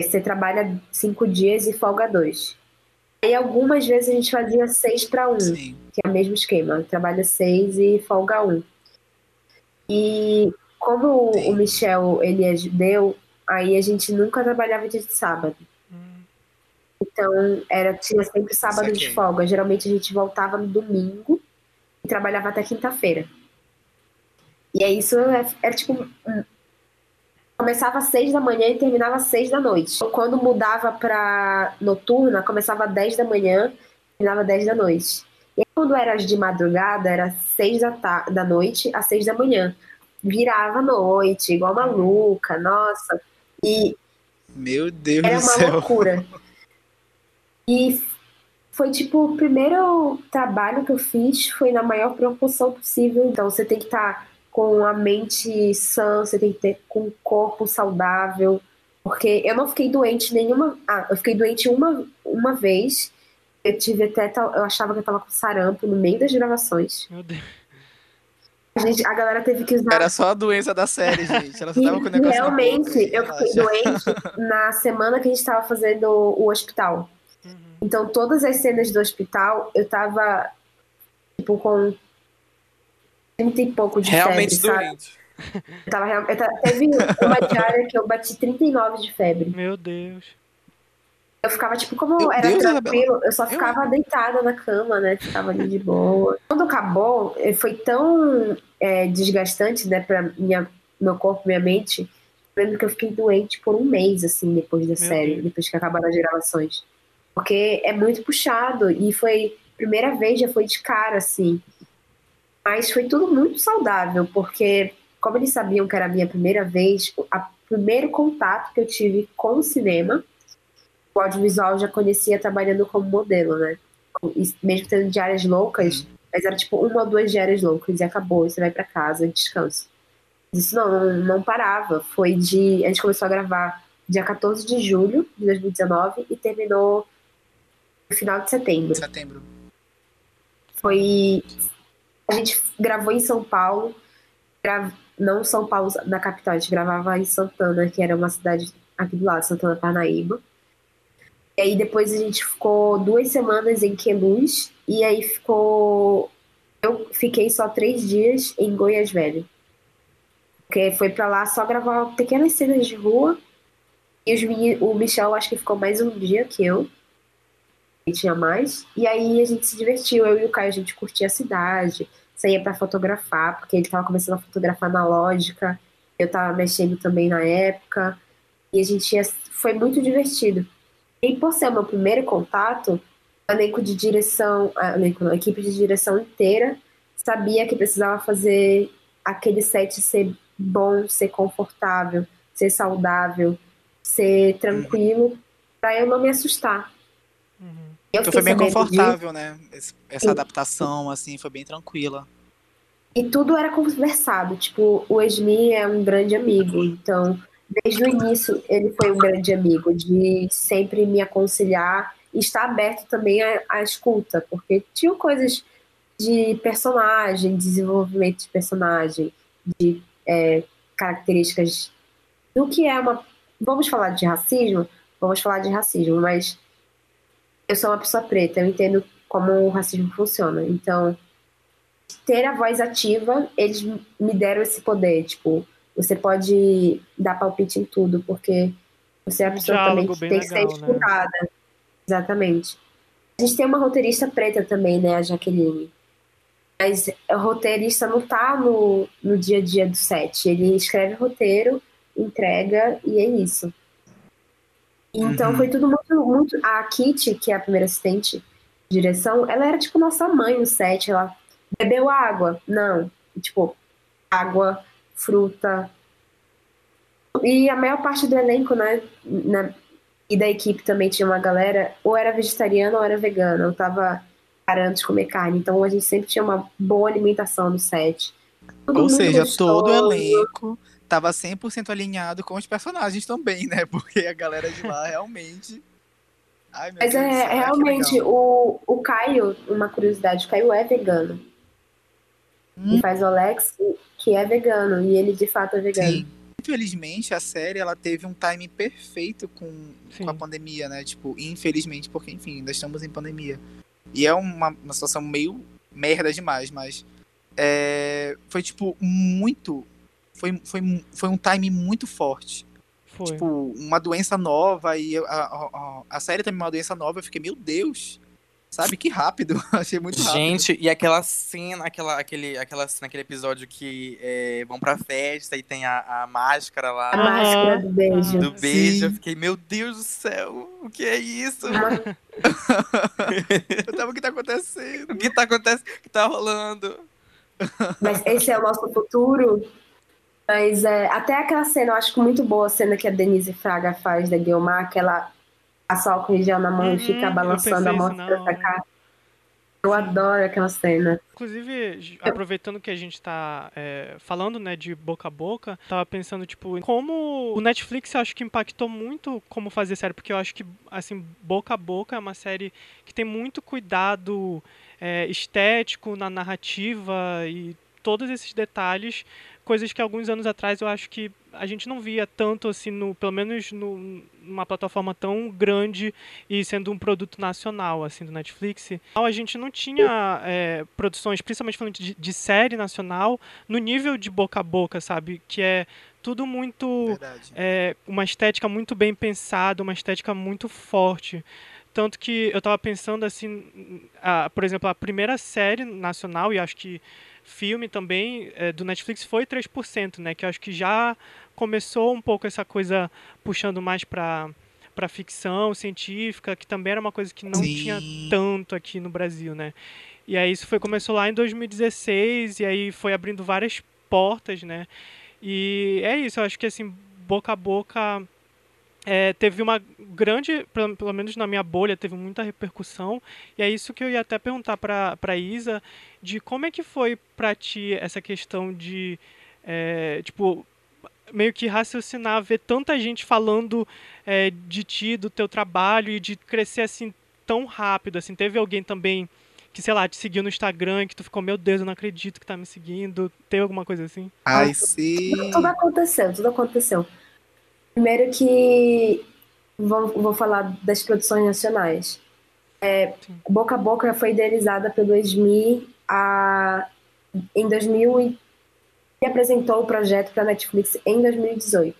Você trabalha 5 dias e folga 2. E algumas vezes a gente fazia 6 para 1, que é o mesmo esquema. Trabalha 6 e folga 1. E como Sim. o Michel ele é judeu, aí a gente nunca trabalhava dia de sábado. Hum. Então, era, tinha sempre sábado de folga. Geralmente a gente voltava no domingo e trabalhava até quinta-feira. E aí isso era, é, era tipo. Começava às seis da manhã e terminava às seis da noite. Quando mudava pra noturna, começava às dez da manhã e terminava às dez da noite. E aí, quando era de madrugada, era seis da, da noite às seis da manhã virava à noite, igual maluca, nossa. E meu Deus era do uma céu. loucura. E foi tipo o primeiro trabalho que eu fiz foi na maior proporção possível. Então você tem que estar tá com a mente sã, você tem que ter com o corpo saudável. Porque eu não fiquei doente nenhuma. Ah, eu fiquei doente uma, uma vez. Eu tive até. Eu achava que eu tava com sarampo no meio das gravações. Meu Deus. A, gente, a galera teve que usar. Era só a doença da série, gente. Ela só tava com o negócio. Realmente, eu fiquei doente na semana que a gente tava fazendo o hospital. Uhum. Então, todas as cenas do hospital, eu tava, tipo, com 30 e pouco de Realmente febre, doente. Sabe? Eu tava, eu tava, teve uma diária que eu bati 39 de febre. Meu Deus. Eu ficava, tipo, como Meu era Deus, tranquilo, Isabela. eu só ficava eu... deitada na cama, né? Ficava ali de boa. Quando acabou, eh, foi tão é, desgastante, né, pra minha, meu corpo, minha mente. Lembro que eu fiquei doente por um mês, assim, depois da Meu série, Deus. depois que acabaram as gravações. Porque é muito puxado. E foi, primeira vez já foi de cara, assim. Mas foi tudo muito saudável, porque, como eles sabiam que era a minha primeira vez, o primeiro contato que eu tive com o cinema o audiovisual já conhecia trabalhando como modelo, né? Mesmo tendo diárias loucas, uhum. mas era tipo uma ou duas diárias loucas e acabou, você vai para casa, descanso. Isso não, não, não parava. Foi de. A gente começou a gravar dia 14 de julho de 2019 e terminou no final de setembro. Setembro. Foi. A gente gravou em São Paulo, gra... não São Paulo na capital, a gente gravava em Santana, que era uma cidade aqui do lado, Santana Parnaíba. E aí depois a gente ficou duas semanas em Queluz e aí ficou. Eu fiquei só três dias em Goiás Velho. Porque foi pra lá só gravar pequenas cenas de rua. E os o Michel acho que ficou mais um dia que eu. E tinha mais. E aí a gente se divertiu. Eu e o Caio, a gente curtia a cidade. saía para fotografar, porque ele estava começando a fotografar analógica, eu estava mexendo também na época, e a gente ia, foi muito divertido. E por ser o meu primeiro contato, o elenco de direção, a, elenco, a equipe de direção inteira sabia que precisava fazer aquele set ser bom, ser confortável, ser saudável, ser tranquilo, para eu não me assustar. Uhum. Então foi bem confortável, de... né? Essa adaptação, assim, foi bem tranquila. E tudo era conversado. Tipo, o Esmi é um grande amigo, então, desde o início, ele foi um grande amigo, de sempre me aconselhar e estar aberto também à, à escuta, porque tinham coisas de personagem, desenvolvimento de personagem, de é, características do que é uma. Vamos falar de racismo? Vamos falar de racismo, mas eu sou uma pessoa preta, eu entendo como o racismo funciona. Então, ter a voz ativa, eles me deram esse poder. Tipo, você pode dar palpite em tudo, porque você é a pessoa também que tem legal, que ser né? escutada. Né? Exatamente. A gente tem uma roteirista preta também, né, a Jaqueline. Mas o roteirista não tá no, no dia a dia do set. Ele escreve roteiro, entrega e é isso. Então uhum. foi tudo muito, muito. A Kitty, que é a primeira assistente de direção, ela era tipo nossa mãe no set. Ela bebeu água? Não. Tipo, água, fruta. E a maior parte do elenco, né? Na, e da equipe também tinha uma galera, ou era vegetariana ou era vegana. Eu tava parando de comer carne. Então a gente sempre tinha uma boa alimentação no set. Todo ou seja, gostoso. todo o elenco tava 100% alinhado com os personagens também, né? Porque a galera de lá realmente. Ai, Mas Deus, é, realmente, o, o Caio, uma curiosidade, o Caio é vegano. Hum. E faz o Alex, que é vegano, e ele de fato é vegano. Sim. Infelizmente, a série ela teve um timing perfeito com, com a pandemia, né? Tipo, infelizmente, porque, enfim, ainda estamos em pandemia. E é uma, uma situação meio merda demais, mas é, foi, tipo, muito foi, foi, foi um time muito forte. Foi. Tipo, uma doença nova e a, a, a, série também é uma doença nova. Eu fiquei, meu Deus, sabe? Que rápido. Achei muito rápido. Gente, e aquela cena, aquela, aquele, aquela cena, aquele episódio que é, vão pra festa e tem a, a máscara lá. A máscara do beijo. Do beijo. Eu fiquei, meu Deus do céu, o que é isso? eu tava, o que tá acontecendo? O que tá acontecendo? O que tá rolando? Mas esse é o nosso futuro? Mas é, até aquela cena, eu acho muito boa a cena que a Denise Fraga faz da Guilmar, que ela passa álcool em gel na mão uhum, e fica balançando a mão pra cá. Eu adoro aquela cena. Inclusive, aproveitando que a gente está é, falando, né, de boca a boca, tava pensando, tipo, como o Netflix eu acho que impactou muito como fazer série, porque eu acho que, assim, boca a boca é uma série que tem muito cuidado é, estético na narrativa e todos esses detalhes coisas que alguns anos atrás eu acho que a gente não via tanto assim, no, pelo menos no, numa plataforma tão grande e sendo um produto nacional assim do Netflix. A gente não tinha é, produções, principalmente falando de, de, série nacional, no nível de boca a boca, sabe? Que é tudo muito. É, uma estética muito bem pensada, uma estética muito forte. Tanto que eu estava pensando assim, a, por exemplo, a primeira série nacional, e acho que filme também é, do Netflix foi 3%, né? Que eu acho que já começou um pouco essa coisa puxando mais para para ficção científica, que também era uma coisa que não Sim. tinha tanto aqui no Brasil, né? E aí isso foi começou lá em 2016 e aí foi abrindo várias portas, né? E é isso, eu acho que assim, boca a boca é, teve uma grande, pelo, pelo, menos na minha bolha, teve muita repercussão. E é isso que eu ia até perguntar para a Isa, de como é que foi para ti essa questão de, é, tipo, meio que raciocinar, ver tanta gente falando é, de ti, do teu trabalho e de crescer assim tão rápido, assim, teve alguém também que, sei lá, te seguiu no Instagram, que tu ficou, meu Deus, eu não acredito que tá me seguindo, teve alguma coisa assim? Ai, sim. Tudo aconteceu, tudo aconteceu. Primeiro que vou, vou falar das produções nacionais. É, Boca a Boca foi idealizada pelo ESMI a, em 2000 e, e apresentou o projeto para a Netflix em 2018.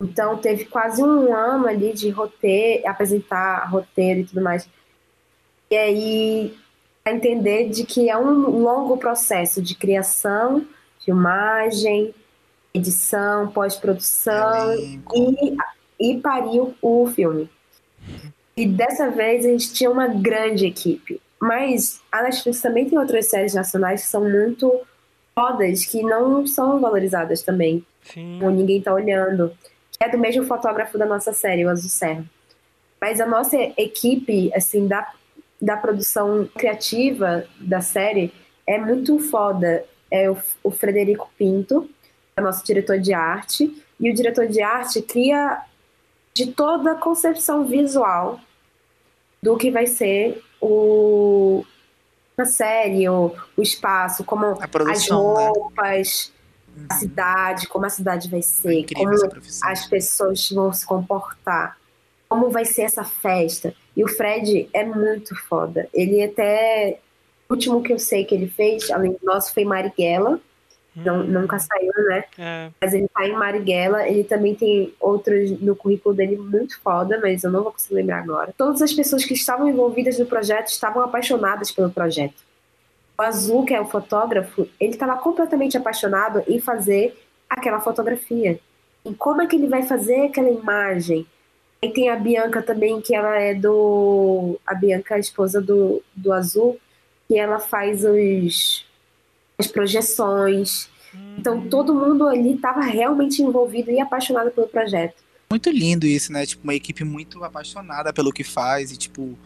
Então teve quase um ano ali de roteiro, apresentar roteiro e tudo mais. E aí a entender de que é um longo processo de criação, filmagem, edição, pós-produção e, e pariu o filme. E dessa vez a gente tinha uma grande equipe. Mas a Netflix também tem outras séries nacionais que são muito fodas, que não são valorizadas também. Sim. Ou ninguém tá olhando. Que é do mesmo fotógrafo da nossa série, o Azul Serra. Mas a nossa equipe, assim, da, da produção criativa da série é muito foda. É o, o Frederico Pinto, é nosso diretor de arte. E o diretor de arte cria de toda a concepção visual do que vai ser o a série, o, o espaço, como as né? roupas, né? a cidade, como a cidade vai ser, como as pessoas vão se comportar, como vai ser essa festa. E o Fred é muito foda. Ele até. O último que eu sei que ele fez, além do nosso, foi Marighella não, nunca saiu, né? é. Mas ele tá em Marighella, ele também tem outros no currículo dele muito foda, mas eu não vou conseguir lembrar agora. Todas as pessoas que estavam envolvidas no projeto estavam apaixonadas pelo projeto. O Azul, que é o fotógrafo, ele estava completamente apaixonado em fazer aquela fotografia. E como é que ele vai fazer aquela imagem? E tem a Bianca também, que ela é do. A Bianca, a esposa do, do Azul, que ela faz os, as projeções. Então todo mundo ali estava realmente envolvido e apaixonado pelo projeto. Muito lindo isso, né? Tipo, uma equipe muito apaixonada pelo que faz e, tipo,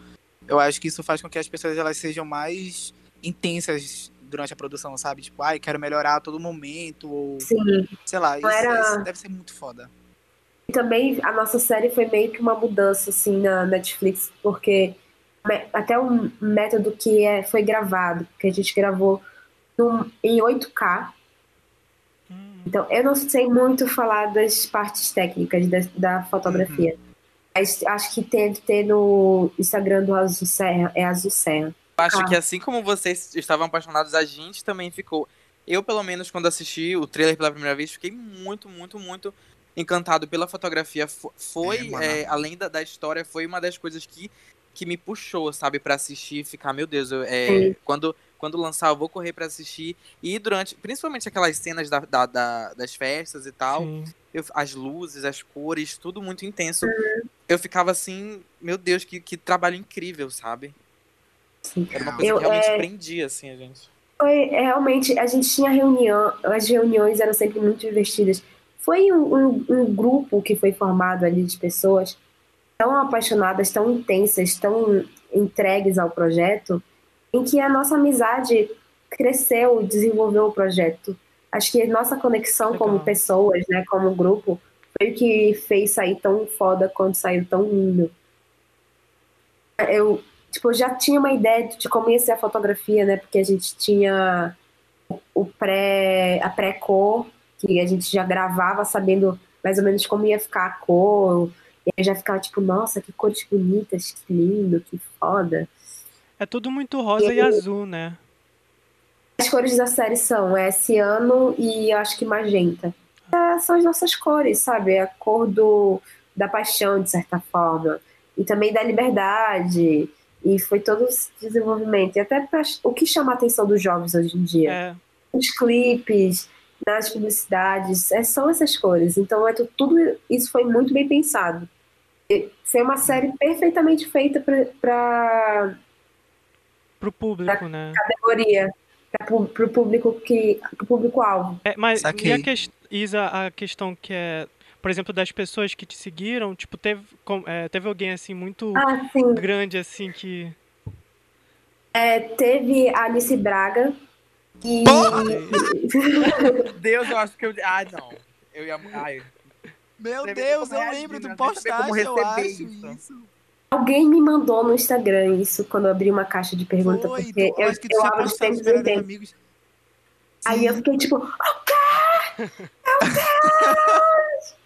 eu acho que isso faz com que as pessoas elas sejam mais intensas durante a produção, sabe? Tipo, ai, quero melhorar a todo momento, ou Sim. sei lá, isso, Era- isso deve ser muito foda. E também a nossa série foi meio que uma mudança assim na Netflix, porque até o método que é, foi gravado, que a gente gravou num- em 8K. Hum, Então eu não sei muito falar das partes técnicas da, da fotografia. Mas acho que deve ter no Instagram do Azul Serra, é Azul Serra. Eu acho Ah. que assim como vocês estavam apaixonados, a gente também ficou. Eu, pelo menos, quando assisti o trailer pela primeira vez, fiquei muito, muito, muito encantado pela fotografia. Fo- Foi, É, é, além da, da história, foi uma das coisas que, que me puxou, sabe, pra assistir e ficar, meu Deus, eu, é, quando, quando lançar eu vou correr pra assistir. E durante, principalmente aquelas cenas da, da- da- das festas e tal, eu- as luzes, as cores, tudo muito intenso. Eu ficava assim, meu Deus, que, que trabalho incrível, sabe? Sim. Era uma coisa Eu, que realmente é, prendia, assim, a gente. Foi é, realmente, a gente tinha reunião, as reuniões eram sempre muito divertidas. Foi um, um- um grupo que foi formado ali de pessoas tão apaixonadas, tão intensas, tão entregues ao projeto, em que a nossa amizade cresceu, desenvolveu o projeto. Acho que a nossa conexão Legal. como pessoas, né, como grupo, foi o que fez sair tão foda quanto saiu tão lindo. Eu, tipo, já tinha uma ideia de como ia ser a fotografia, né? Porque a gente tinha o pré, a pré-cor, que a gente já gravava sabendo mais ou menos como ia ficar a cor. E aí já ficava tipo, nossa, que cores bonitas, que lindo, que foda. É tudo muito rosa e azul, né? As cores da série são é ciano e acho que magenta. É, são as nossas cores, sabe? É a cor do, da paixão, de certa forma. E também da liberdade. E foi todo esse desenvolvimento. E até pra, o que chama a atenção dos jovens hoje em dia. É, Nos clipes, nas publicidades, é, são essas cores. Então, é tu- tudo isso foi muito bem pensado. E foi uma série perfeitamente feita para pro público, né? categoria, para o público que, pro público-alvo. É, mas Saquei. e a ques- Isa, a questão que é, por exemplo, das pessoas que te seguiram, tipo, teve, com- é, teve alguém assim muito Ah, sim. grande assim que. É, teve a Alice Braga. E Meu Deus, eu acho que eu. Ah, não. Eu ia. Ai, Meu Deus, eu lembro né? do como postagem, eu acho isso. isso. Alguém me mandou no Instagram isso quando eu abri uma caixa de pergunta, Foi, porque eu, que eu abro de tempos em tempos. Aí eu fiquei tipo, o quê? Meu Deus!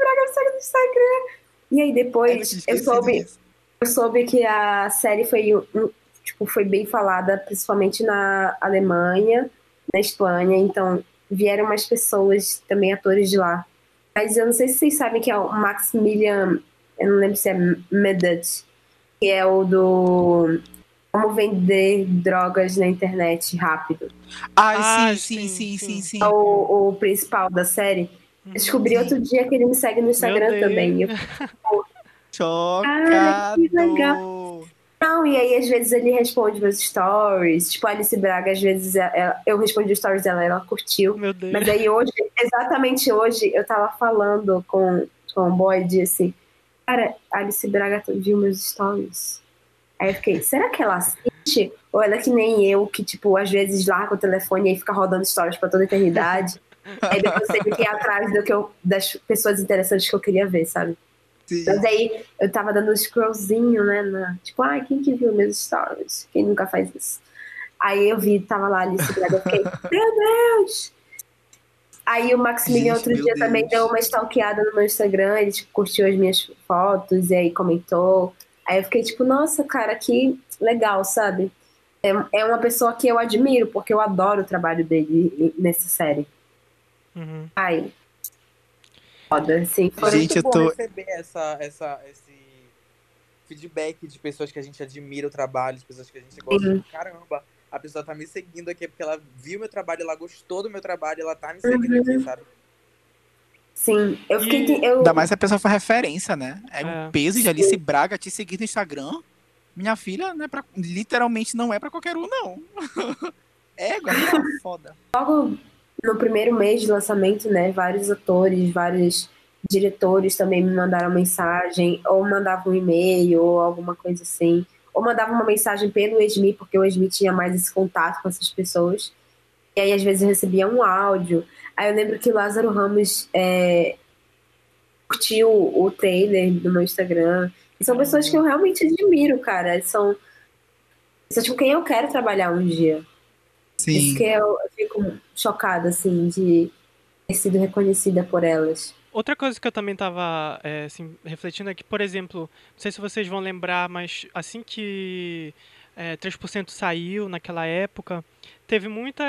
Braga me segue no Instagram. E aí Eu depois eu esquecido soube, disso. eu soube que a série foi, tipo, foi bem falada, principalmente na Alemanha, na Espanha, então vieram mais pessoas, também atores de lá. Mas eu não sei se vocês sabem que é o Maximilian, eu não lembro se é Medet, que é o do como vender drogas na internet rápido. Ah, sim, sim, sim, sim, sim, sim. sim. É o, o principal da série. Uhum. Eu descobri Sim. outro dia que ele me segue no Instagram também. Eu, Chocado. que legal. não, e aí às vezes ele responde meus stories. Tipo, a Alice Braga, às vezes ela- eu respondi os stories dela, ela curtiu. Meu Deus. Mas aí hoje, exatamente hoje, eu tava falando com, com o boy, disse, cara, Alice Braga viu meus stories. Aí eu fiquei, será que ela assiste? Ou ela é que nem eu, que, tipo, às vezes larga o telefone e fica rodando stories pra toda a eternidade. aí depois eu que ir atrás do que eu, das pessoas interessantes que eu queria ver, sabe? Sim. Mas aí eu tava dando um scrollzinho, né? na- tipo, ai, quem que viu meus stories? Quem nunca faz isso? Aí eu vi, tava lá Alice Braga, eu fiquei, meu Deus! Aí o Maximiliano outro dia também Deus. deu uma stalkeada no meu Instagram, ele tipo, curtiu as minhas fotos e aí comentou. Aí eu fiquei tipo, nossa, cara, que legal, sabe? É, é uma pessoa que eu admiro, porque eu adoro o trabalho dele nessa série. Uhum. Ai. Foda, assim. Foi Gente, muito eu tô- receber essa, essa, esse feedback de pessoas que a gente admira o trabalho, de pessoas que a gente gosta. Sim. Caramba, a pessoa tá me seguindo aqui porque ela viu meu trabalho, ela gostou do meu trabalho, ela tá me seguindo Uhum. aqui, sabe? Sim, eu fiquei. E- Eu, Ainda mais se a pessoa for referência, né? É, É. um peso de Alice Braga te seguir no Instagram. Minha filha, não é pra, literalmente não é pra qualquer um, não. É, agora é foda. logo no primeiro mês de lançamento, né, vários atores, vários diretores também me mandaram mensagem, ou mandavam um e-mail, ou alguma coisa assim, ou mandavam uma mensagem pelo Esmi, porque o Esmi tinha mais esse contato com essas pessoas. E aí, às vezes, eu recebia um áudio. Aí eu lembro que o Lázaro Ramos é, curtiu o trailer do meu Instagram. E são pessoas que eu realmente admiro, cara. São pessoas com quem eu quero trabalhar um dia. Sim. Isso que eu, eu fico chocada, assim, de ter sido reconhecida por elas. Outra coisa que eu também estava assim, refletindo é que, por exemplo, não sei se vocês vão lembrar, mas assim que é, 3% saiu naquela época, teve muita,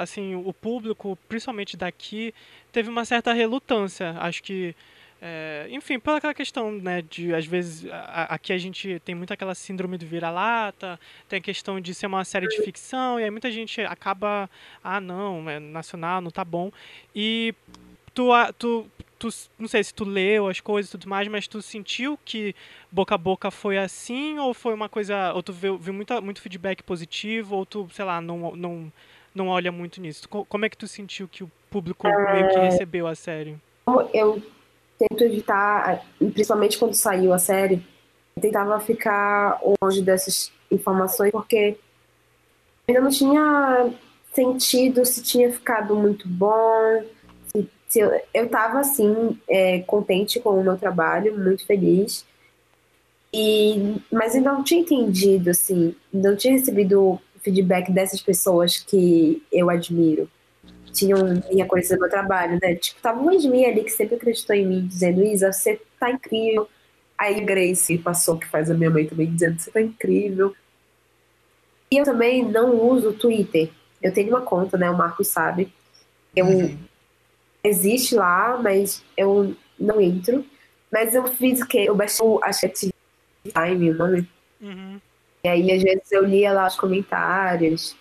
assim, o público, principalmente daqui, teve uma certa relutância. Acho que, é, enfim, pela aquela questão, né, de às vezes a- aqui a gente tem muito aquela síndrome do vira-lata, tem a questão de ser uma série de ficção, e aí muita gente acaba, ah, não, é nacional, não tá bom. E tu, tu, tu, não sei se tu leu as coisas e tudo mais, mas tu sentiu que boca a boca foi assim, ou foi uma coisa, ou tu viu, viu muita, muito feedback positivo, ou tu, sei lá, não, não, não olha muito nisso? Co- Como é que tu sentiu que o público meio que recebeu a série? Eu tento evitar, principalmente quando saiu a série, eu tentava ficar longe dessas informações, porque ainda não tinha sentido se tinha ficado muito bom. Se, eu, eu tava, assim, é, contente com o meu trabalho, muito feliz. E, mas ainda não tinha entendido, assim, não tinha recebido feedback dessas pessoas que eu admiro. Tinham me reconhecido meu trabalho, né? Tipo, tava um Esmi ali que sempre acreditou em mim, dizendo, Isa, você tá incrível. Aí Grace passou, que faz a minha mãe também, dizendo, você tá incrível. E eu também não uso o Twitter. Eu tenho uma conta, né? O Marcos sabe. Eu Uhum. Existe lá, mas eu não entro. Mas eu fiz o quê? Eu baixei o a Chat Time, o nome. Uhum. E aí, às vezes, eu lia lá os comentários.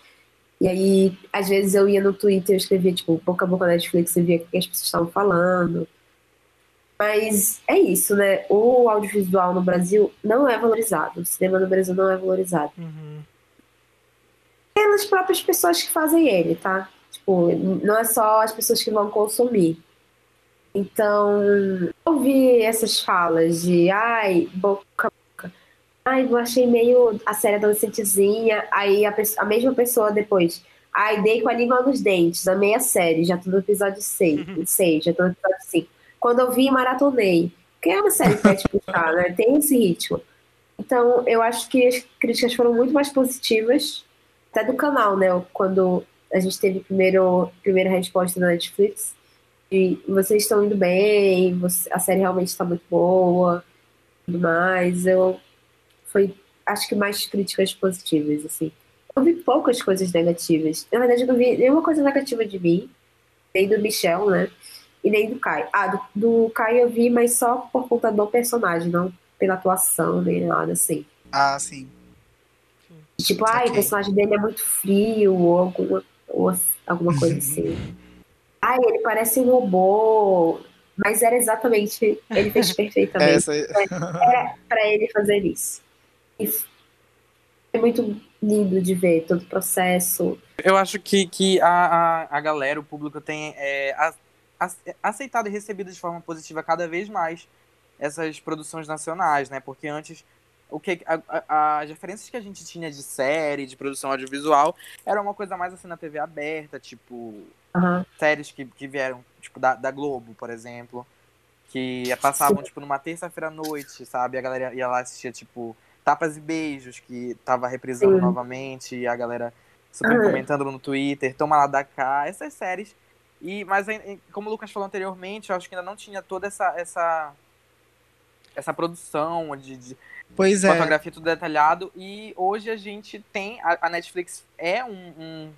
E aí, às vezes, eu ia no Twitter e escrevia, tipo, boca a boca na Netflix e via o que as pessoas estavam falando. Mas é isso, né? O audiovisual no Brasil não é valorizado. O cinema no Brasil não é valorizado. Uhum. Pelas próprias pessoas que fazem ele, tá? Tipo, não é só as pessoas que vão consumir. Então, eu vi essas falas de, ai, boca boca. Ai, eu achei meio a série adolescentezinha. Aí a, a mesma pessoa depois, ai, dei com a língua nos dentes, amei a série, já tô no episódio 6, seis já tô no episódio 5. Quando eu vi, maratonei. Porque é uma série que vai te puxar, né? Tem esse ritmo. Então, eu acho que as críticas foram muito mais positivas, até do canal, né? Quando a gente teve primeiro, primeira resposta da Netflix, e vocês estão indo bem, você- a série realmente está muito boa, tudo mais. Eu foi, acho que mais críticas positivas, assim. Eu vi poucas coisas negativas. Na verdade, eu não vi nenhuma coisa negativa de mim, nem do Michel, né? E nem do Caio. Ah, do, do Caio eu vi, mas só por conta do personagem, não pela atuação, nem nada assim. Ah, sim. Tipo, ai, o Ok. personagem dele é muito frio, ou alguma, ou alguma coisa assim. Ai, ele parece um robô. Mas era exatamente. Ele fez perfeitamente Essa, pra ele fazer isso. E foi muito lindo de ver todo o processo. Eu acho que, que a, a, a galera, o público, tem é, a- a- aceitado e recebido de forma positiva cada vez mais essas produções nacionais, né? Porque antes, o que a- a- as referências que a gente tinha de série, de produção audiovisual, era uma coisa mais assim na TV aberta, tipo, Aham. séries que, que vieram, tipo, da, da Globo, por exemplo, que passavam, tipo, numa terça-feira à noite, sabe? A galera ia lá assistir, tipo, Tapas e Beijos, que tava reprisando Sim. novamente, e a galera super Ah. comentando no Twitter, Toma lá da cá, essas séries. E, mas, como o Lucas falou anteriormente, eu acho que ainda não tinha toda essa, essa, essa produção de, de pois é. fotografia tudo detalhado. E hoje a gente tem. A, a Netflix é um, um-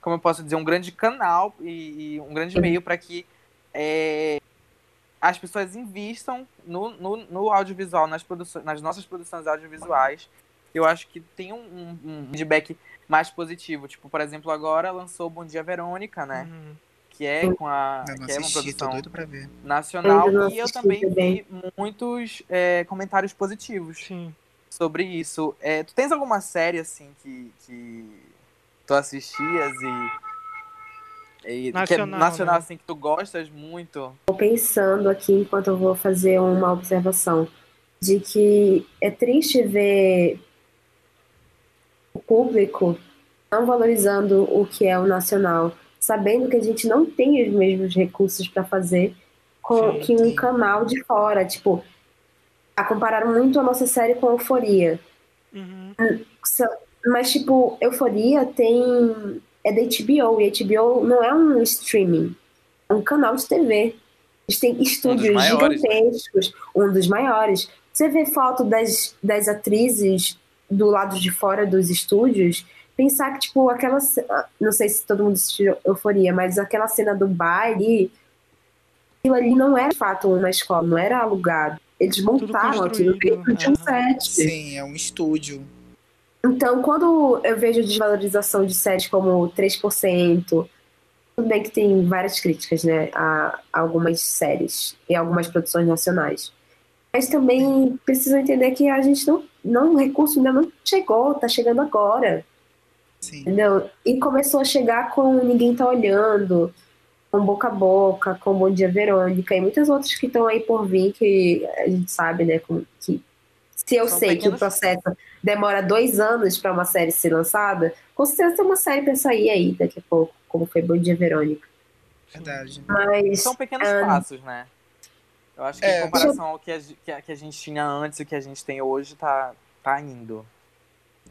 Como eu posso dizer, um grande canal e, e um grande meio para que é, as pessoas invistam no, no, no audiovisual, nas, produções, nas nossas produções audiovisuais. Eu acho que tem um, um, um feedback mais positivo. Tipo, por exemplo, agora lançou Bom Dia Verônica, né? Uhum. Que é com a. Não que é uma assisti, produção nacional. Eu E eu também também. vi muitos é, comentários positivos Sim. sobre isso. É, tu tens alguma série assim que, que tu assistias e, e que é Nacional, nacional né? assim que tu gostas muito? Tô pensando aqui enquanto eu vou fazer uma observação de que é triste ver o público não valorizando o que é o nacional, sabendo que a gente não tem os mesmos recursos para fazer com que um canal de fora, tipo, a compararam muito a nossa série com Euforia. Uhum. Mas, tipo, Euforia tem. É da HBO, e HBO não é um streaming, é um canal de TV. Eles têm estúdios maiores, né? gigantescos, um dos maiores. Você vê foto das, das atrizes do lado de fora dos estúdios, pensar que, tipo, aquela. ah, Não sei se todo mundo assistiu Euforia, mas aquela cena do baile, aquilo ali não era de fato uma escola, não era alugado. Eles montaram aquilo dentro de um set. Sim, é um estúdio. Então, quando eu vejo desvalorização de séries como 3%, tudo bem que tem várias críticas, né, a, a algumas séries e algumas produções nacionais. Mas também precisam entender que a gente não, não o recurso ainda não chegou, tá chegando agora, Sim. entendeu? E começou a chegar com Ninguém Tá Olhando, com Boca a Boca, com Bom Dia Verônica e muitas outras que estão aí por vir que a gente sabe, né, com- que se eu São sei que o processo demora dois anos para uma série ser lançada, com certeza tem uma série para sair aí daqui a pouco, como foi Bom Dia Verônica. Verdade. Mas São pequenos ah, passos, né? Eu acho que É. em comparação ao que a, ge- que, a, que a gente tinha antes e o que a gente tem hoje, tá, tá indo.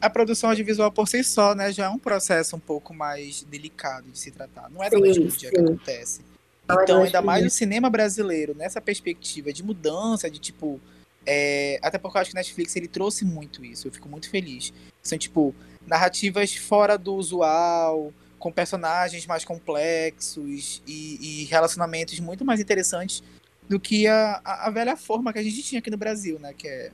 A produção audiovisual por si só, né, já é um processo um pouco mais delicado de se tratar. Não é noite pro dia que acontece. É Então, ainda mais o cinema brasileiro, nessa perspectiva de mudança, de tipo. é, até porque eu acho que o Netflix ele trouxe muito isso, eu fico muito feliz. São, tipo, narrativas fora do usual, com personagens mais complexos e, e relacionamentos muito mais interessantes do que a, a, a velha forma que a gente tinha aqui no Brasil, né? Que é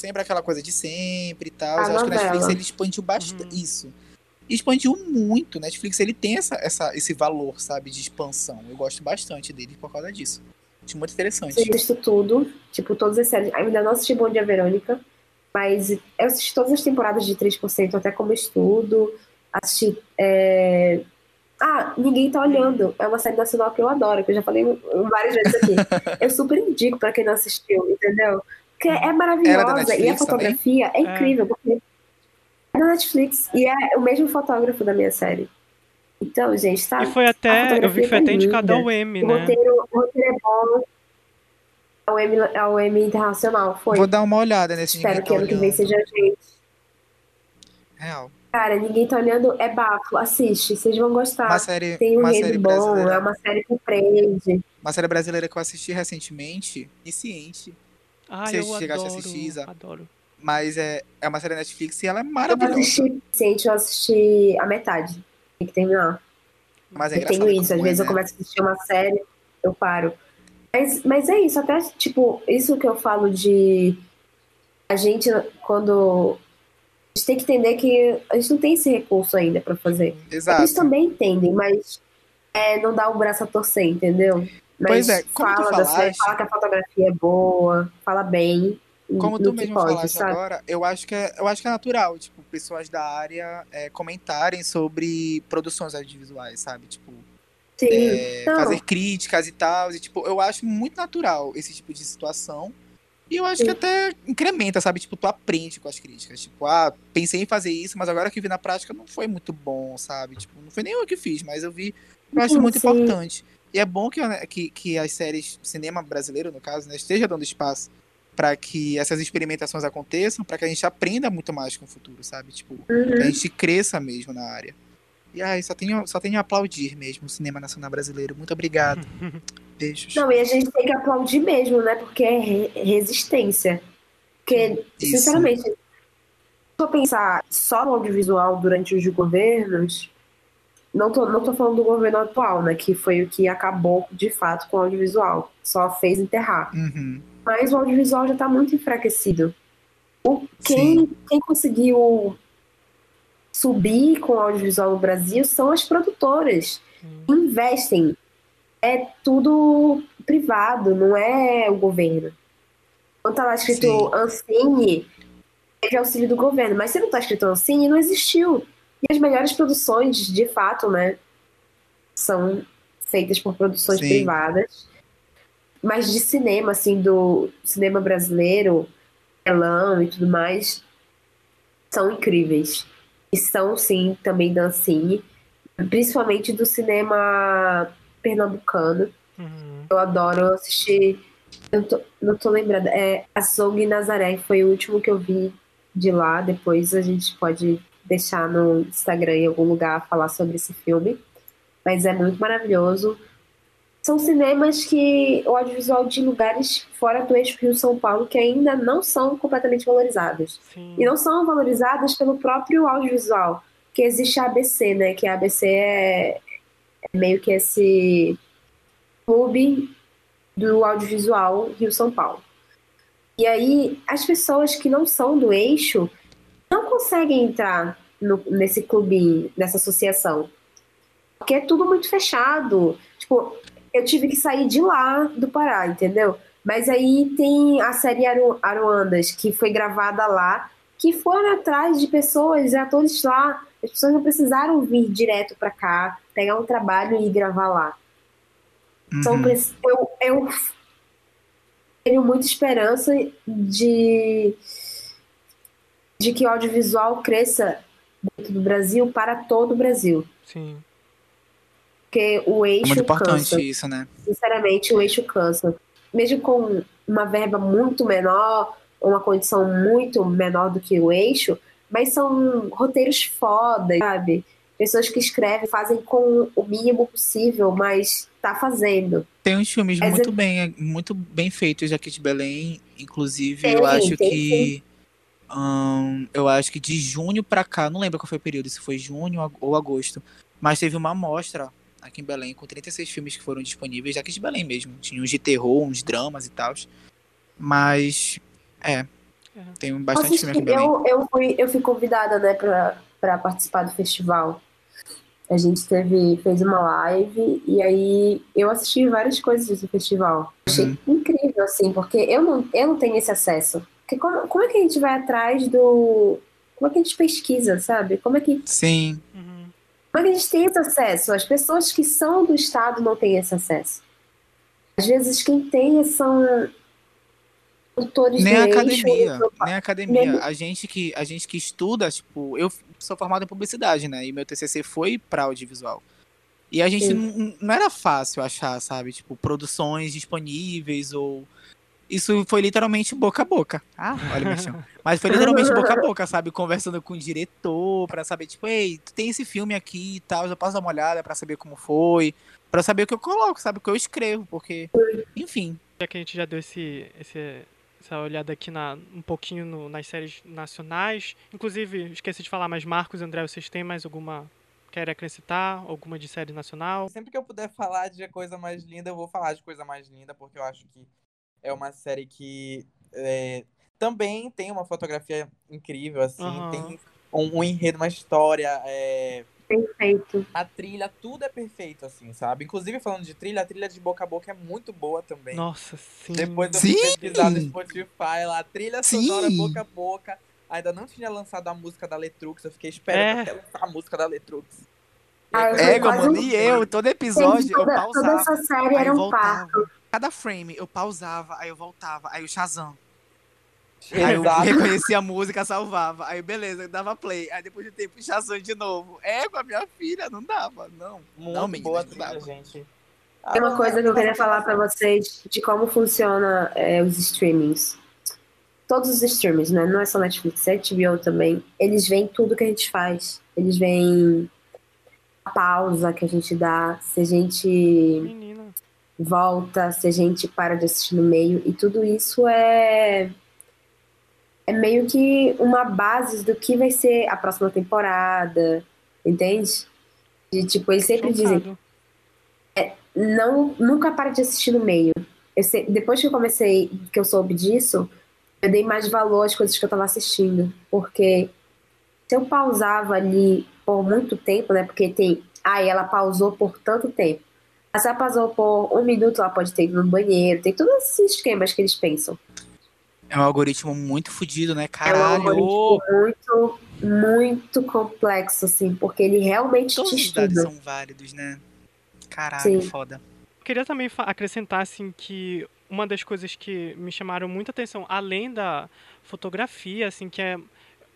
sempre aquela coisa de sempre e tal. A Eu acho que o Netflix ele expandiu bastante Uhum. isso. Expandiu muito. O Netflix ele tem essa, essa, esse valor, sabe, de expansão. Eu gosto bastante dele por causa disso. Acho muito interessante. Eu assisto tudo, tipo, todas as séries. Ainda não assisti Bom Dia Verônica, mas eu assisti todas as temporadas de 3%, até como estudo. Assisti. é, Ah, Ninguém Tá Olhando. É uma série nacional que eu adoro, que eu já falei várias vezes aqui. eu super indico pra quem não assistiu, entendeu? Porque é Era da maravilhosa. E a fotografia é incrível, porque é da Netflix. E é o mesmo fotógrafo da minha série. Então, gente, tá? E foi até, eu vi que foi fotografia até tá indicado ao O né? roteiro, o roteiro é bom. É o Emmy, é o Emmy Internacional, foi. Vou dar uma olhada nesse Espero que Tá ano que vem seja gente. Real. Cara, ninguém tá olhando, é bafo. Assiste, vocês vão gostar. Uma série, Tem um uma série bom, é uma série que prende. Uma série brasileira que eu assisti recentemente, Ciente. Ah, eu chegaste a adoro, assistir, Isa? adoro. Mas é, é uma série Netflix e ela é Eu maravilhosa. assisti, Ciente, eu assisti a metade. Tem que terminar. Mas é eu tenho isso, às é, vezes eu né? começo a assistir uma série, eu paro. Mas, mas é isso, até, tipo, isso que eu falo de a gente, quando A gente tem que entender que a gente não tem esse recurso ainda para fazer. Exato. Eles também entendem, mas é, não dá o braço a torcer, entendeu? Mas Pois é, como tu fala, série, falaste- fala que a fotografia é boa, fala bem. Como tu que mesmo pode, falaste sabe? agora, eu acho que é, eu acho que é natural, tipo, pessoas da área é, comentarem sobre produções audiovisuais, sabe? Tipo, Sim. é, fazer críticas e tal. E, tipo, eu acho muito natural esse tipo de situação. E eu acho que Sim. até incrementa, sabe? Tipo, tu aprende com as críticas. Tipo, ah, pensei em fazer isso, mas agora que vi na prática não foi muito bom, sabe? Tipo, não foi nem eu que fiz, mas eu vi. Eu acho Sim, muito importante. E é bom que, né, que, que as séries, cinema brasileiro, no caso, né, esteja dando espaço para que essas experimentações aconteçam, para que a gente aprenda muito mais com o futuro, sabe? Tipo, que a Uhum. gente cresça mesmo na área. E ai, só tenho, só tenho a aplaudir mesmo o cinema nacional brasileiro. Muito obrigado. Beijos. Não, e a gente tem que aplaudir mesmo, né? Porque é re- resistência. Porque, Isso. sinceramente, se eu pensar só no audiovisual durante os governos, não tô, não tô falando do governo atual, né? Que foi o que acabou de fato com o audiovisual. Só fez enterrar. Uhum. Mas o audiovisual já está muito enfraquecido. O, quem, quem conseguiu subir com o audiovisual no Brasil são as produtoras. Investem. É tudo privado, não é o governo. Quando tá lá escrito Sim. Ancine, teve auxílio do governo. Mas se não tá escrito Ancine, não existiu. E as melhores produções, de fato, né, são feitas por produções Sim. privadas. Mas de cinema, assim, do cinema brasileiro, telão e tudo mais, são incríveis. E são, sim, também da Ancine. Principalmente do cinema pernambucano. Uhum. Eu adoro assistir. Eu tô- não tô lembrada. É Açougue Nazaré, foi o último que eu vi de lá. Depois a gente pode deixar no Instagram em algum lugar falar sobre esse filme. Mas é muito maravilhoso. São cinemas que o audiovisual de lugares fora do eixo Rio-São Paulo que ainda não são completamente valorizados. Sim. E não são valorizadas pelo próprio audiovisual. Que existe a ABC, né? Que a ABC é, é meio que esse clube do audiovisual Rio-São Paulo. E aí, as pessoas que não são do eixo não conseguem entrar no- nesse clube, nessa associação. Porque é tudo muito fechado. Tipo, eu tive que sair de lá do Pará, entendeu? Mas aí tem a série Aru Aruandas, que foi gravada lá, que foram atrás de pessoas, de atores lá. As pessoas não precisaram vir direto pra cá, pegar um trabalho e gravar lá. São Uhum. pres- eu, eu tenho muita esperança de, de que o audiovisual cresça dentro do Brasil para todo o Brasil. Sim. Porque o É eixo muito importante cansa. isso, né? Sinceramente, o eixo cansa. Mesmo com uma verba muito menor, uma condição muito menor do que o eixo, mas são roteiros fodas, sabe? Pessoas que escrevem, fazem com o mínimo possível, mas tá fazendo. Tem uns filmes Mas muito bem, muito bem feitos aqui de Belém. Inclusive, Tem, eu acho tem que. Eu acho que de junho pra cá, não lembro qual foi o período, se foi junho ou agosto. Mas teve uma amostra aqui em Belém com 36 filmes que foram disponíveis aqui de Belém mesmo. Tinha uns de terror, uns dramas e tal. Mas. É. É. Tem bastante Assisti- filme aqui em Belém. eu, eu, fui, eu fui convidada, né, pra, pra participar do festival. A gente teve, fez uma live e aí eu assisti várias coisas do festival. Achei Uhum. incrível, assim, porque eu não, eu não tenho esse acesso. Porque como, como é que a gente vai atrás do. Como é que a gente pesquisa, sabe? Como é que, Sim. Como é que a gente tem esse acesso? As pessoas que são do Estado não têm esse acesso. Às vezes quem tem são autores Nem a do eixo, academia, nem a academia. Nem- A gente que a gente que estuda, tipo, eu sou formado em publicidade, né? E meu TCC foi pra audiovisual. E a gente não, não era fácil achar, sabe? Tipo, produções disponíveis ou isso foi literalmente boca a boca. Ah, olha o merchan. Mas foi literalmente boca a boca, sabe? Conversando com o diretor pra saber, tipo, ei, tu tem esse filme aqui e tal, eu posso dar uma olhada pra saber como foi, Pra saber o que eu coloco, sabe? O que eu escrevo, porque, enfim, Já que a gente já deu esse, esse- essa olhada aqui na, um pouquinho no- nas séries nacionais, inclusive, esqueci de falar, mas Marcos e André, vocês têm mais alguma. Querem acrescentar? Alguma de série nacional? Sempre que eu puder falar de coisa mais linda, eu vou falar de coisa mais linda, porque eu acho que é uma série que é, também tem uma fotografia incrível, assim, Aham. tem um, um enredo, uma história, é, Perfeito. a trilha, tudo é perfeito, assim, sabe? Inclusive, falando de trilha, a trilha de boca a boca é muito boa também. Nossa, sim. Depois eu Sim! pesquisar no Spotify lá, trilha Sim! sonora boca a boca. Ainda não tinha lançado a música da Letrux, eu fiquei esperando É. até lançar a música da Letrux. Ah, eu É, um- e eu, todo episódio Gente, eu toda, pausava. toda essa série era um voltava. parto. Cada frame eu pausava, aí eu voltava, aí o Shazam. Aí eu Exato. reconhecia a música, salvava. Aí beleza, eu dava play. Aí depois de tempo, Shazam de novo. É, com a minha filha, não dava, não. Muito não, menina, boa a não trilha, dava. gente. Tem uma Ah, coisa que eu queria falar pra vocês de como funciona é, os streamings. Todos os streamings, né? Não é só Netflix, é HBO também. Eles veem tudo que a gente faz. Eles veem a pausa que a gente dá, se a gente Menina. Volta, se a gente para de assistir no meio. E tudo isso é. É meio que uma base do que vai ser a próxima temporada, entende? De, tipo, eles sempre dizem, Chocado. não nunca para de assistir no meio. Depois que eu comecei, que eu soube disso, eu dei mais valor às coisas que eu tava assistindo. Porque se eu pausava ali por muito tempo, né? Porque tem. Ah, ela pausou por tanto tempo. Se ela pausou por um minuto, ela pode ter ido no banheiro. Tem todos esses esquemas que eles pensam. É um algoritmo muito fodido, né? É um Caralho. algoritmo muito, muito complexo, assim, porque ele realmente Todos te os dados estuda. são válidos, né? Caralho, Sim. foda. Queria também acrescentar assim que uma das coisas que me chamaram muita atenção, além da fotografia, assim, que é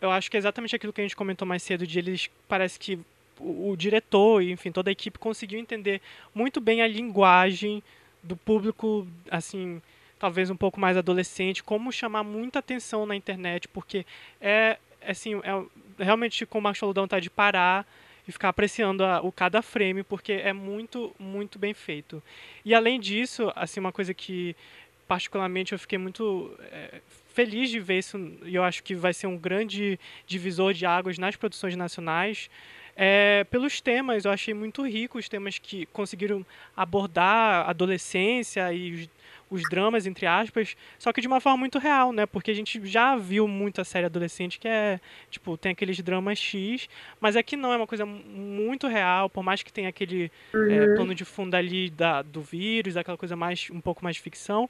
eu acho que é exatamente aquilo que a gente comentou mais cedo de eles parece que o, diretor e enfim toda a equipe conseguiu entender muito bem a linguagem do público assim talvez um pouco mais adolescente como chamar muita atenção na internet porque é assim é realmente como a dá vontade de parar e ficar apreciando a- o cada frame porque é muito muito bem feito. E além disso assim uma coisa que particularmente eu fiquei muito é, feliz de ver isso e eu acho que vai ser um grande divisor de águas nas produções nacionais é, pelos temas eu achei muito rico os temas que conseguiram abordar a adolescência e os, os dramas entre aspas só que de uma forma muito real né porque a gente já viu muita série adolescente que é tipo tem aqueles dramas X mas aqui não é uma coisa mu- muito real por mais que tenha aquele é, plano de fundo ali da, do vírus, aquela coisa mais um pouco mais de ficção.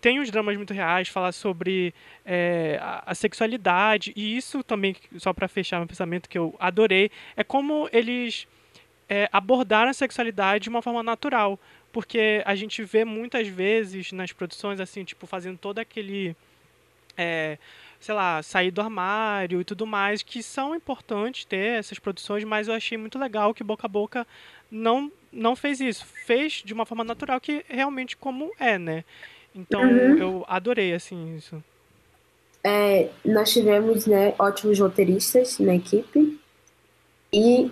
Tem os dramas muito reais, falar sobre é, a, a sexualidade, e isso também, só para fechar meu pensamento, que eu adorei, é como eles é, abordaram a sexualidade de uma forma natural. Porque a gente vê muitas vezes nas produções, assim, tipo, fazendo todo aquele. é, sei lá, sair do armário e tudo mais, que são importantes ter essas produções, mas eu achei muito legal que Boca a Boca não, não fez isso. Fez de uma forma natural, que realmente como é, né? Então Uhum. eu adorei, assim, isso. É, nós tivemos né, ótimos roteiristas na equipe e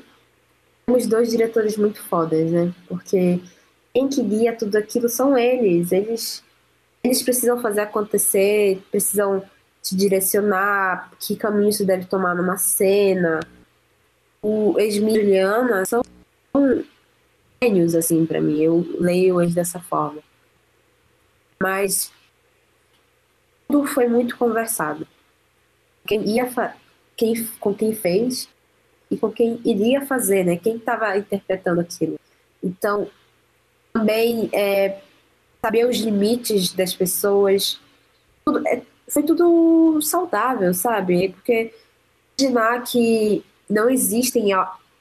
temos dois diretores muito fodas, né? Porque quem que guia tudo aquilo são eles. Eles, eles precisam fazer acontecer, precisam te direcionar, que caminho você deve tomar numa cena. O Esmi e Juliana são gênios, assim, pra mim. Eu leio eles dessa forma. Mas tudo foi muito conversado. Quem ia quem, com quem fez e com quem iria fazer, né? Quem estava interpretando aquilo. Então, também é, saber os limites das pessoas. Tudo, é, foi tudo saudável, sabe? Porque imaginar que não existem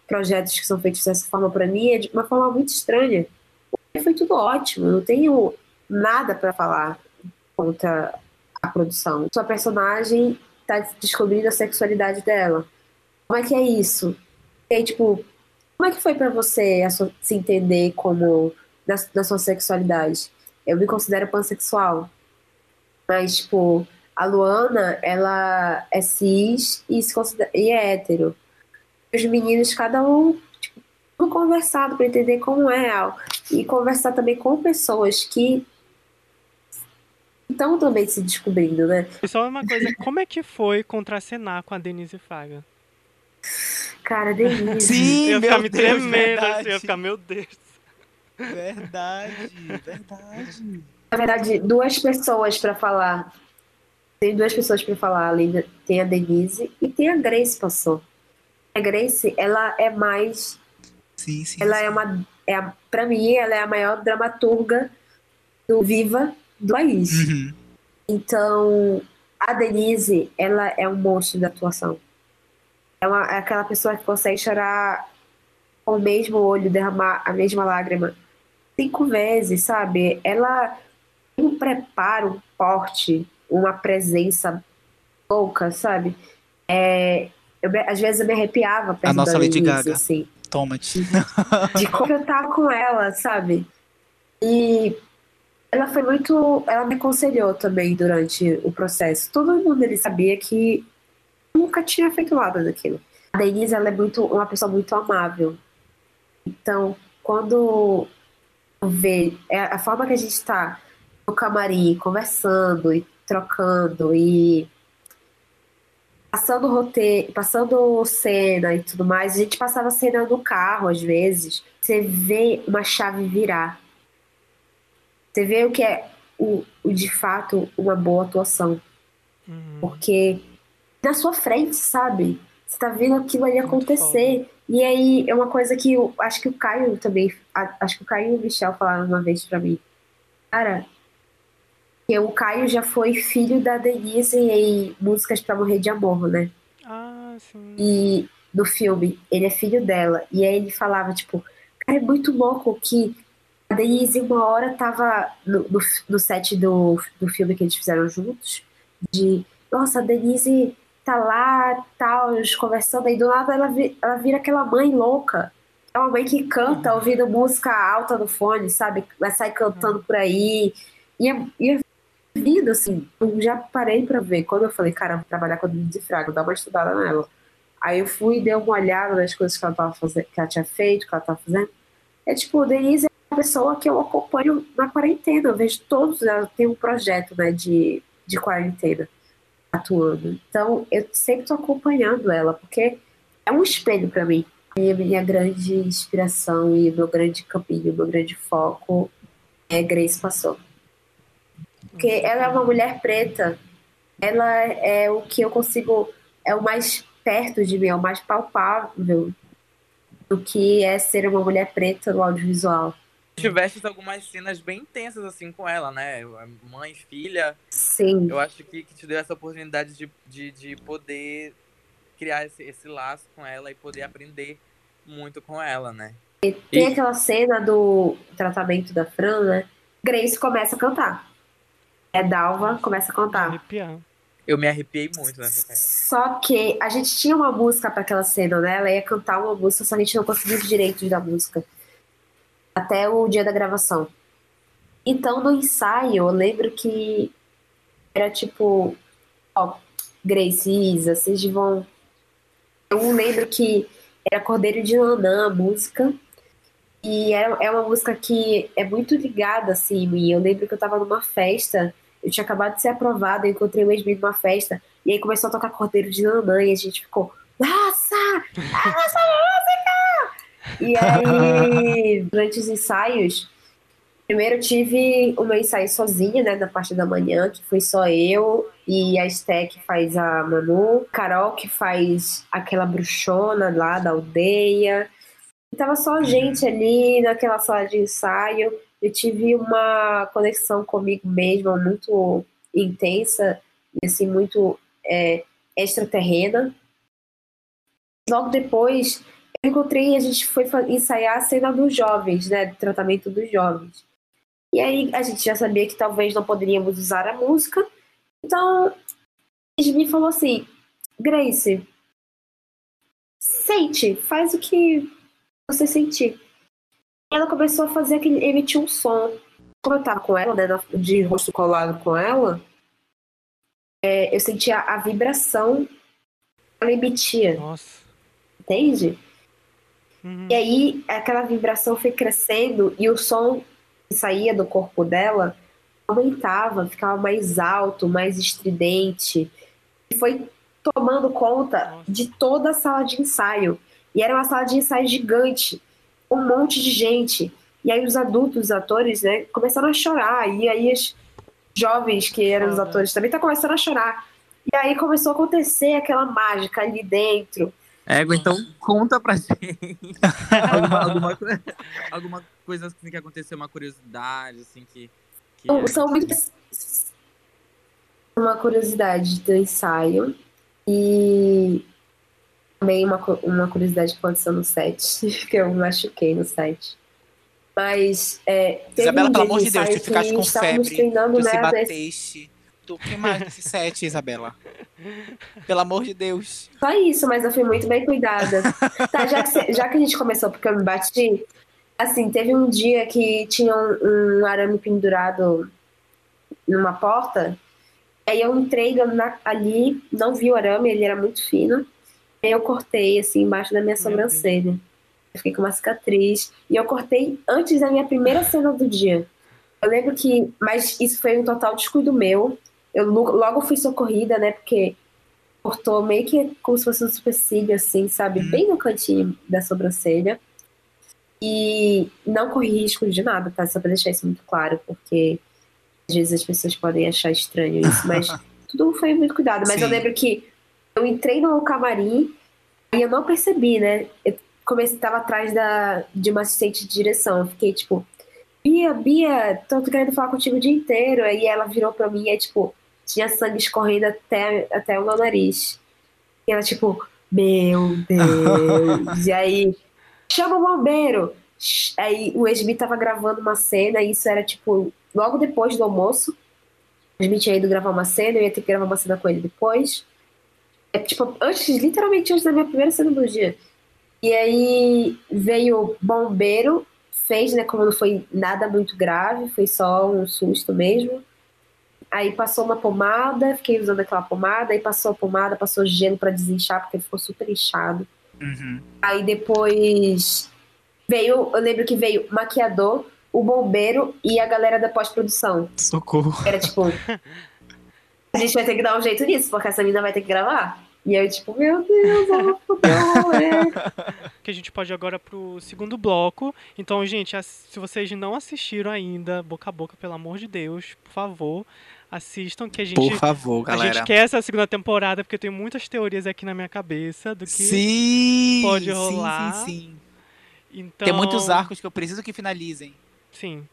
projetos que são feitos dessa forma para mim é de uma forma muito estranha. Foi tudo ótimo, não tenho nada para falar contra a produção. Sua personagem tá descobrindo a sexualidade dela. Como é que é isso? E aí, tipo, como é que foi pra você sua- se entender como na, na sua sexualidade? Eu me considero pansexual. Mas, tipo, a Luana, ela é cis e, se considera, e é hétero. Os meninos, cada um, tipo, conversado pra entender como é. ó. E conversar também com pessoas que estão também se descobrindo, né? E só uma coisa, como é que foi contracenar com a Denise Fraga? Cara, Denise. Sim, eu ia meu ficar me Deus, tremendo, verdade. assim, eu ia ficar, meu Deus. Verdade, verdade. Na verdade, duas pessoas pra falar. tem duas pessoas para falar, além da, tem a Denise e tem a Grace passou. A Grace, ela é mais Sim, sim. ela sim. é uma é a- pra mim ela é a maior dramaturga do Viva do país. Uhum. Então, a Denise, ela é um monstro da atuação. É, uma, é aquela pessoa que consegue chorar com o mesmo olho, derramar a mesma lágrima cinco vezes, sabe? Ela tem um preparo, um porte, uma presença louca, sabe? É, eu às vezes eu me arrepiava perto nossa da Lady Denise, Gaga. assim Toma-te. de como eu tava com ela, sabe? E ela foi muito. Ela me aconselhou também durante o processo. Todo mundo ele sabia que nunca tinha feito nada daquilo. A Denise, ela é muito, uma pessoa muito amável. Então, quando vê é a forma que a gente tá no camarim, conversando e trocando e passando roteiro, passando cena e tudo mais, a gente passava cena no carro às vezes. Você vê uma chave virar. Você vê o que é o, o de fato uma boa atuação. Uhum. Porque na sua frente, sabe? Você tá vendo aquilo ali Muito acontecer. E aí é uma coisa que eu acho que o Caio também. Acho que o Caio e o Michel falaram uma vez pra mim. Cara, que o Caio já foi filho da Denise em Músicas pra Morrer de Amor, né? Ah, sim. E no filme, ele é filho dela. E aí ele falava, tipo, cara, é muito louco que a Denise uma hora tava no, no, no set do, do filme que eles fizeram juntos, de nossa, a Denise tá lá, tal, eles conversando, aí do nada ela, vi- ela vira aquela mãe louca. É uma mãe que canta ouvindo música alta no fone, sabe? Vai sair cantando por aí. E é, e é vida, assim. Eu já parei pra ver. Quando eu falei, cara, vou trabalhar com a Denise Fraga, dar uma estudada nela. Aí eu fui e dei uma olhada nas coisas que ela, tava fazendo, que ela tinha feito, que ela tava fazendo. É tipo, Denise pessoa que eu acompanho na quarentena. Eu vejo todos, ela tem um projeto, né, de, de quarentena atuando. Então, eu sempre tô acompanhando ela, porque é um espelho pra mim. E a minha grande inspiração e meu grande caminho, meu grande foco é Grace Passou. Porque ela é uma mulher preta. Ela é o que eu consigo. É o mais perto de mim, é o mais palpável do que é ser uma mulher preta no audiovisual. Tiveste algumas cenas bem intensas assim com ela, né? Mãe, filha. Sim. Eu acho que, que te deu essa oportunidade de, de, de poder criar esse, esse laço com ela e poder aprender muito com ela, né? Tem E- aquela cena do tratamento da Fran, né? Grace começa a cantar. É Dalva, começa a cantar. Arrepiar. Eu me arrepiei muito nessa cena. Só que a gente tinha uma música para aquela cena, né? Ela ia cantar uma música, só que a gente não conseguiu os direitos da música. Até o dia da gravação. Então, no ensaio, eu lembro que era tipo, ó, Grace, Isa, vocês vão. Eu lembro que era Cordeiro de Nanã a música. E é, é uma música que é muito ligada, assim. Eu lembro que eu tava numa festa, eu tinha acabado de ser aprovada, eu encontrei o ex numa festa, e aí começou a tocar Cordeiro de Nanã, e a gente ficou, nossa! Música! E aí, durante os ensaios, primeiro eu tive o meu ensaio sozinha, né, na parte da manhã, que foi só eu e a Esté que faz a Manu, Carol que faz aquela bruxona lá da aldeia. E tava só a gente ali naquela sala de ensaio. Eu tive uma conexão comigo mesma muito intensa e assim, muito é, extraterrena. Logo depois, encontrei e a gente foi ensaiar a cena dos jovens, né? Do tratamento dos jovens. E aí a gente já sabia que talvez não poderíamos usar a música. Então, a gente me falou assim, Grace, sente, faz o que você sentir. E ela começou a fazer aquele, emitir um som. Como eu tava com ela, né, de rosto colado com ela, é, eu sentia a vibração que ela emitia, Nossa. entende? Uhum. E aí aquela vibração foi crescendo e o som que saía do corpo dela aumentava, ficava mais alto, mais estridente. E foi tomando conta de toda a sala de ensaio. E era uma sala de ensaio gigante, um monte de gente. E aí os adultos, os atores, né, começaram a chorar. E aí as- jovens que eram os atores também tá começando a chorar. E aí começou a acontecer aquela mágica ali dentro. Égua, então conta pra gente alguma, alguma, alguma coisa assim, que aconteceu, uma curiosidade, assim, que. que São- São muitas. Uma curiosidade do ensaio. E também uma, uma curiosidade que aconteceu no set, que eu me machuquei no set. Mas é, Isabela, um pelo amor de de Deus, tu ficaste que com febre, Tu se né, bateste. Tu, que mais nesse set, Isabela? Pelo amor de Deus. Só isso, mas eu fui muito bem cuidada. tá, já que, cê- já que a gente começou porque eu me bati, assim, teve um dia que tinha um, um arame pendurado numa porta, aí eu entrei na- ali, não vi o arame, ele era muito fino, aí eu cortei, assim, embaixo da minha sobrancelha. Eu fiquei com uma cicatriz, e eu cortei antes da minha primeira cena do dia. Eu lembro que, mas isso foi um total descuido meu, eu lo- logo fui socorrida, né, porque cortou meio que como se fosse um supercílio, assim, sabe? Uhum. Bem no cantinho da sobrancelha. E não corri risco de nada, tá? Só pra deixar isso muito claro, porque às vezes as pessoas podem achar estranho isso, mas tudo foi muito cuidado. Mas eu Sim. lembro que eu entrei no camarim e eu não percebi, né? Eu comecei, tava atrás da, de uma assistente de direção. Eu fiquei tipo, Bia, Bia, tô querendo falar contigo o dia inteiro. Aí ela virou pra mim e aí, tipo, tinha sangue escorrendo até, até o meu nariz. E ela, tipo, meu Deus. e aí, chama o bombeiro. Aí o Esmi tava gravando uma cena, e isso era, tipo, logo depois do almoço. O Esmi tinha ido gravar uma cena, eu ia ter que gravar uma cena com ele depois. É, tipo, antes, literalmente antes da minha primeira cena do dia. E aí veio o bombeiro, fez, né, como não foi nada muito grave, foi só um susto mesmo. Aí passou uma pomada, fiquei usando aquela pomada, aí passou a pomada, passou gelo pra desinchar, porque ele ficou super inchado. Uhum. Aí depois veio, eu lembro que veio maquiador, o bombeiro e a galera da pós-produção. Socorro. Era tipo, a gente vai ter que dar um jeito nisso, porque essa menina vai ter que gravar. E aí, tipo, meu Deus, que a gente pode ir agora pro segundo bloco. Então, gente, se vocês não assistiram ainda, boca a boca, pelo amor de Deus, por favor, assistam que a gente Por favor, a galera. gente quer essa segunda temporada porque eu tenho muitas teorias aqui na minha cabeça do que Sim! pode sim, rolar. Sim, sim. então Tem muitos arcos que eu preciso que finalizem. Sim.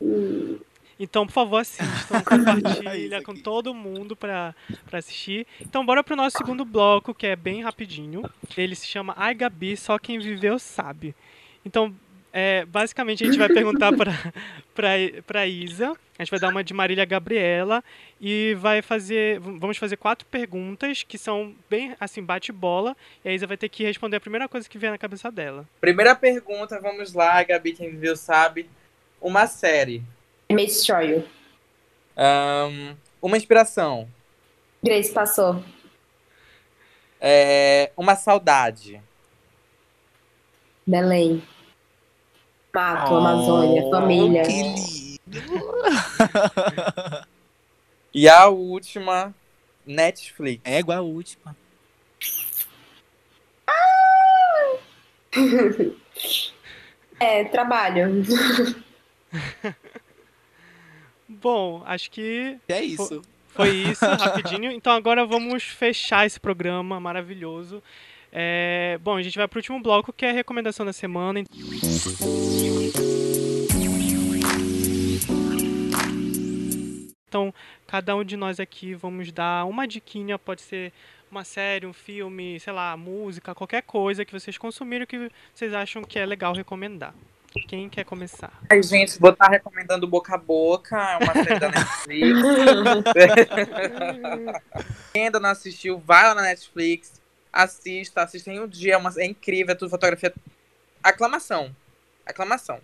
Hum, Então, por favor, assistam, compartilha com todo mundo pra, pra assistir. Então, bora pro nosso segundo bloco, que é bem rapidinho. Ele se chama Ai Gabi, só quem viveu sabe. Então, é, basicamente, a gente vai perguntar pra Isa. A gente vai dar uma de Marília Gabriela e vai fazer. Vamos fazer quatro perguntas que são bem assim, bate-bola. E a Isa vai ter que responder a primeira coisa que vier na cabeça dela. Primeira pergunta, vamos lá, Gabi, quem viveu sabe. Uma série. May Destroy You. Ahn, uma inspiração. Grace passou. É, uma saudade. Belém. Mato, Oh, Amazônia, família. Que lindo. E a última, Netflix. Égua a última. É, trabalho. Bom, acho que É isso. Foi isso, rapidinho. Então agora vamos fechar esse programa maravilhoso. É, bom, a gente vai para o último bloco, que é a recomendação da semana. Então, cada um de nós aqui vamos dar uma diquinha, pode ser uma série, um filme, sei lá, música, qualquer coisa que vocês consumiram que vocês acham que é legal recomendar. Quem quer começar? Ai, gente, vou estar recomendando Boca a Boca, é uma série da Netflix. Quem ainda não assistiu, vai lá na Netflix, assista, assista em um dia, é, uma- é incrível, é tudo fotografia. Aclamação. Aclamação.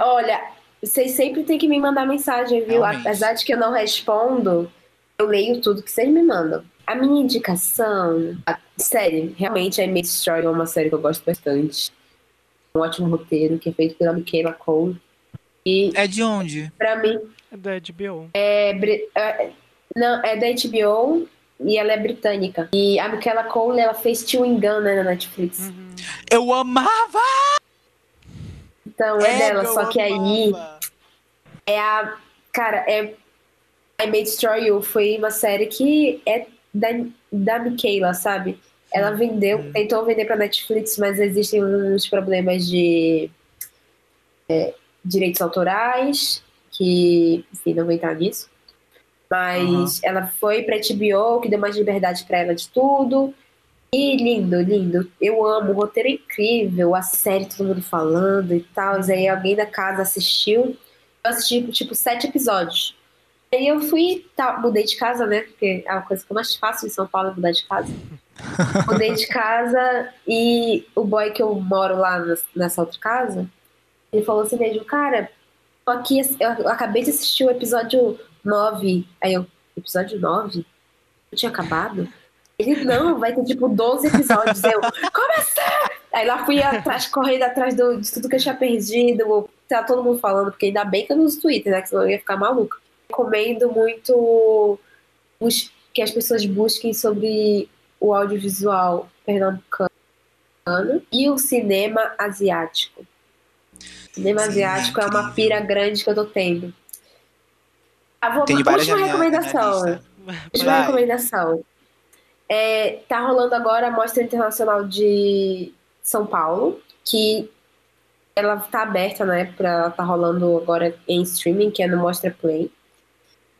Olha, vocês sempre têm que me mandar mensagem, viu? Realmente. Apesar de que eu não respondo, eu leio tudo que vocês me mandam. A minha indicação, a série, realmente é May Destroy, é uma série que eu gosto bastante. Um ótimo roteiro que é feito pela Michaela Cole. E É de onde? pra mim É da HBO. é, é- não, é da HBO e ela é britânica. E a Michaela Cole, ela fez Chewing Gun né, na Netflix. Uhum. Eu amava! Então é Égua, dela, só que aí amava. é a. Cara, é. I May Destroy You foi uma série que é da, da Michaela, sabe? Ela vendeu, Hum. tentou vender pra Netflix, mas existem uns problemas de é, direitos autorais, que, enfim, não vou entrar nisso. Mas ela foi pra HBO, que deu mais liberdade pra ela de tudo. E lindo, lindo. Eu amo, o roteiro é incrível, a série, todo mundo falando e tal. Aí alguém da casa assistiu. Eu assisti, tipo, sete episódios. Aí eu fui, tá, mudei de casa, né? Porque é a coisa que eu mais faço em São Paulo é mudar de casa. mudei de casa e o boy que eu moro lá nessa outra casa, ele falou assim mesmo, cara, tô aqui, eu acabei de assistir o episódio 9. Aí eu, episódio 9? Eu tinha acabado? Ele, não, vai ter tipo 12 episódios. Eu, como assim? Aí lá fui atrás, correndo atrás do, de tudo que eu tinha perdido. Tá todo mundo falando, porque ainda bem que eu não uso Twitter, né? Que senão eu ia ficar maluca. Recomendo muito que as pessoas busquem sobre o audiovisual pernambucano e o cinema asiático. Cinema Sim, asiático é uma pira grande que eu tô tendo. Ah, vou, Tem várias última recomendação. Última Vai. recomendação. É, tá rolando agora a Mostra Internacional de São Paulo, que ela tá aberta, né? Pra, ela tá rolando agora em streaming, que é no Mostra Play.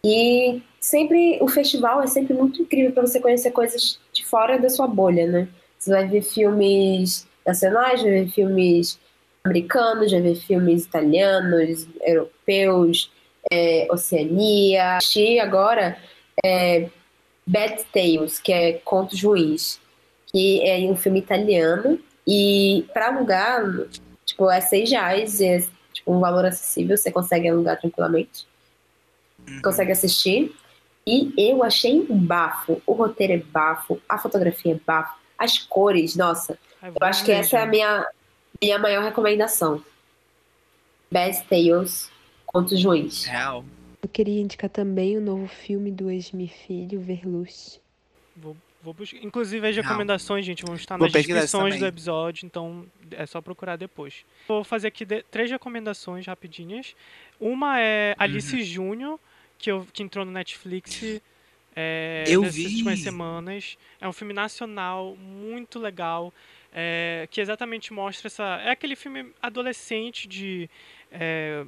E sempre, o festival é sempre muito incrível para você conhecer coisas de fora da sua bolha, né? Você vai ver filmes nacionais, vai ver filmes americanos, vai ver filmes italianos, europeus, é, Oceania. Assisti agora é, Bad Tales, que é Contos Ruins, que é um filme italiano. E para alugar, tipo, é seis reais, é tipo, um valor acessível, você consegue alugar tranquilamente. Uhum. Consegue assistir. E eu achei um bafo. O roteiro é bafo, a fotografia é bafo, as cores, nossa. Ai, Eu acho que essa é a minha, minha maior recomendação. Bad Tales, Contos Ruins. Real. Eu queria indicar também o novo filme do ex-me filho, Verlust. Vou, vou buscar. Inclusive, as Não. recomendações, gente, vão estar Vou nas descrições do episódio, então é só procurar depois. Vou fazer aqui de- três recomendações rapidinhas. Uma é Alice Uhum. Júnior, que, eu, que entrou no Netflix é, Eu nessas vi. últimas semanas. É um filme nacional muito legal, é, que exatamente mostra essa. É aquele filme adolescente de. é,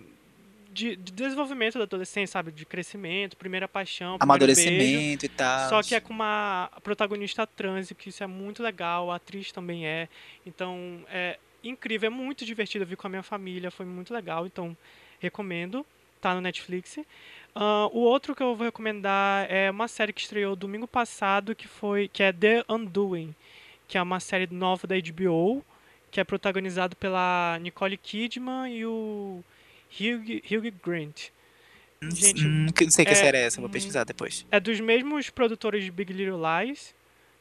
de, de desenvolvimento da adolescência, sabe? De crescimento, primeira paixão, primeiro beijo. Amadurecimento e tal. Só que é com uma protagonista trans, que isso é muito legal, a atriz também é. Então, é incrível, é muito divertido. Eu vi com a minha família, foi muito legal, então recomendo. Tá no Netflix. Ah, o outro que eu vou recomendar é uma série que estreou domingo passado, que foi que é The Undoing, que é uma série nova da HBO, que é protagonizado pela Nicole Kidman e o Hugh, Hugh Grant. gente, Hum, não sei que é- série é essa, vou hum, pesquisar depois. é dos mesmos produtores de Big Little Lies.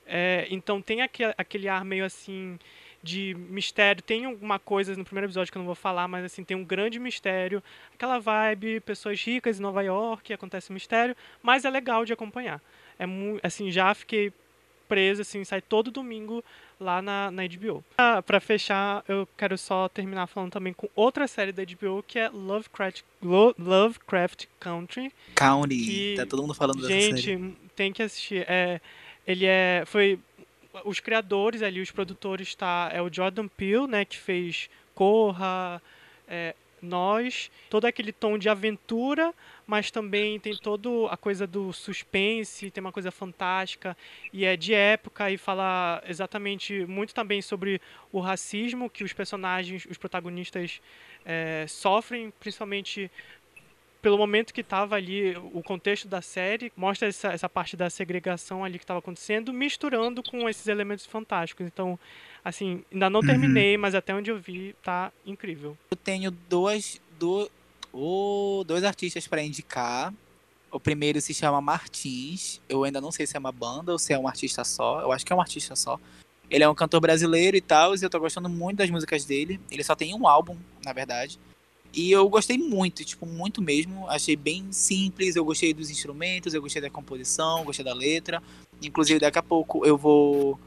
É, então tem aquele, aquele ar meio assim de mistério. Tem alguma coisa no primeiro episódio que eu não vou falar, mas assim, tem um grande mistério. Aquela vibe, pessoas ricas em Nova York, acontece um mistério, mas é legal de acompanhar. É assim, já fiquei preso, assim, sai todo domingo lá na, na HBO. Ah, pra fechar, eu quero só terminar falando também com outra série da HBO, que é Lovecraft, Lo- Lovecraft Country, County. que- Tá todo mundo falando dessa série. Gente, tem que assistir. É, ele é. Foi. Os criadores ali, os produtores, tá? É o Jordan Peele, né? Que fez Corra, é, Nós, todo aquele tom de aventura, mas também tem toda a coisa do suspense, tem uma coisa fantástica e é de época e fala exatamente muito também sobre o racismo que os personagens, os protagonistas é, sofrem, principalmente pelo momento que estava ali, o contexto da série, mostra essa, essa parte da segregação ali que estava acontecendo, misturando com esses elementos fantásticos. Então, assim, ainda não Uhum. terminei, mas até onde eu vi, tá incrível. Eu tenho duas, do, oh, dois artistas pra indicar. O primeiro se chama Martins. Eu ainda não sei se é uma banda ou se é um artista só. Eu acho que é um artista só. Ele é um cantor brasileiro e tal, e eu tô gostando muito das músicas dele. Ele só tem um álbum, na verdade. E eu gostei muito, tipo, muito mesmo. Achei bem simples, eu gostei dos instrumentos, eu gostei da composição, gostei da letra. Inclusive, daqui a pouco eu vou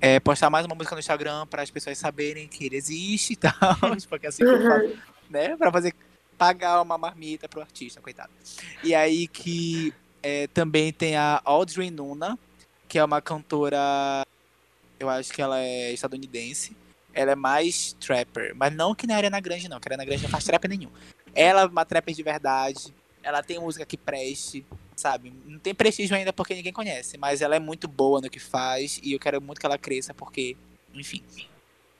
é, postar mais uma música no Instagram para as pessoas saberem que ele existe e tal. Porque assim que eu faço, né? Pra fazer pagar uma marmita pro artista, coitado. E aí que É, também tem a Audrey Nuna, que é uma cantora. Eu acho que ela é estadunidense. Ela é mais trapper. Mas não que na Ariana Grande, não. Que a Ariana Grande não faz trap nenhum. Ela é uma trapper de verdade. Ela tem música que preste, sabe? Não tem prestígio ainda porque ninguém conhece. Mas ela é muito boa no que faz. E eu quero muito que ela cresça porque, enfim.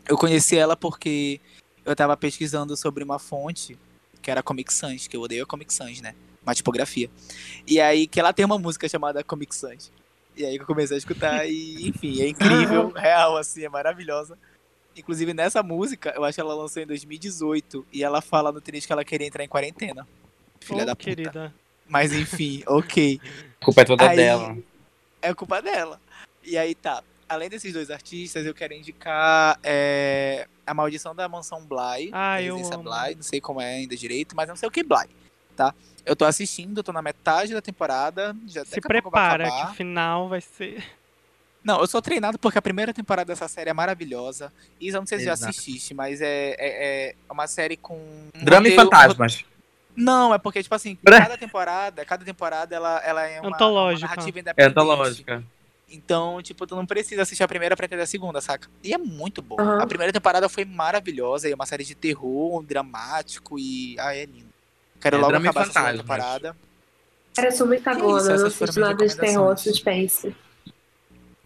Eu conheci ela porque eu tava pesquisando sobre uma fonte que era Comic Sans, que eu odeio a Comic Sans, né? Uma tipografia. E aí que ela tem uma música chamada Comic Sans. E aí que eu comecei a escutar e, enfim, é incrível, real, assim, é maravilhosa. Inclusive, nessa música, eu acho que ela lançou em 2018 e ela fala no trecho que ela queria entrar em quarentena. Filha Ô, da puta. querida. Mas enfim, ok. A culpa é toda Aí- dela. É culpa dela. E aí tá. Além desses dois artistas, eu quero indicar é, A Maldição da Mansão Bly. Ah, eu amo. Bly, não sei como é ainda direito, mas não sei o que Bly, tá? Eu tô assistindo, tô na metade da temporada, já Se prepara que o final vai ser. Não, eu sou treinado porque a primeira temporada dessa série é maravilhosa. Isa, eu não sei se já Exato. assististe, mas é, é, é uma série com. um Drama e fantasmas. Não, é porque, tipo assim, Bra- cada temporada, cada temporada ela, ela é uma, Antológica. uma narrativa É independente. antológica. Então, tipo, tu não precisa assistir a primeira pra entender a segunda, saca? E é muito bom. Aham. A primeira temporada foi maravilhosa, e é uma série de terror, um dramático e. Ah, é lindo. Quero É, logo acabar essa temporada. Cara, eu sou muito eu não assisto nada de terror, suspense.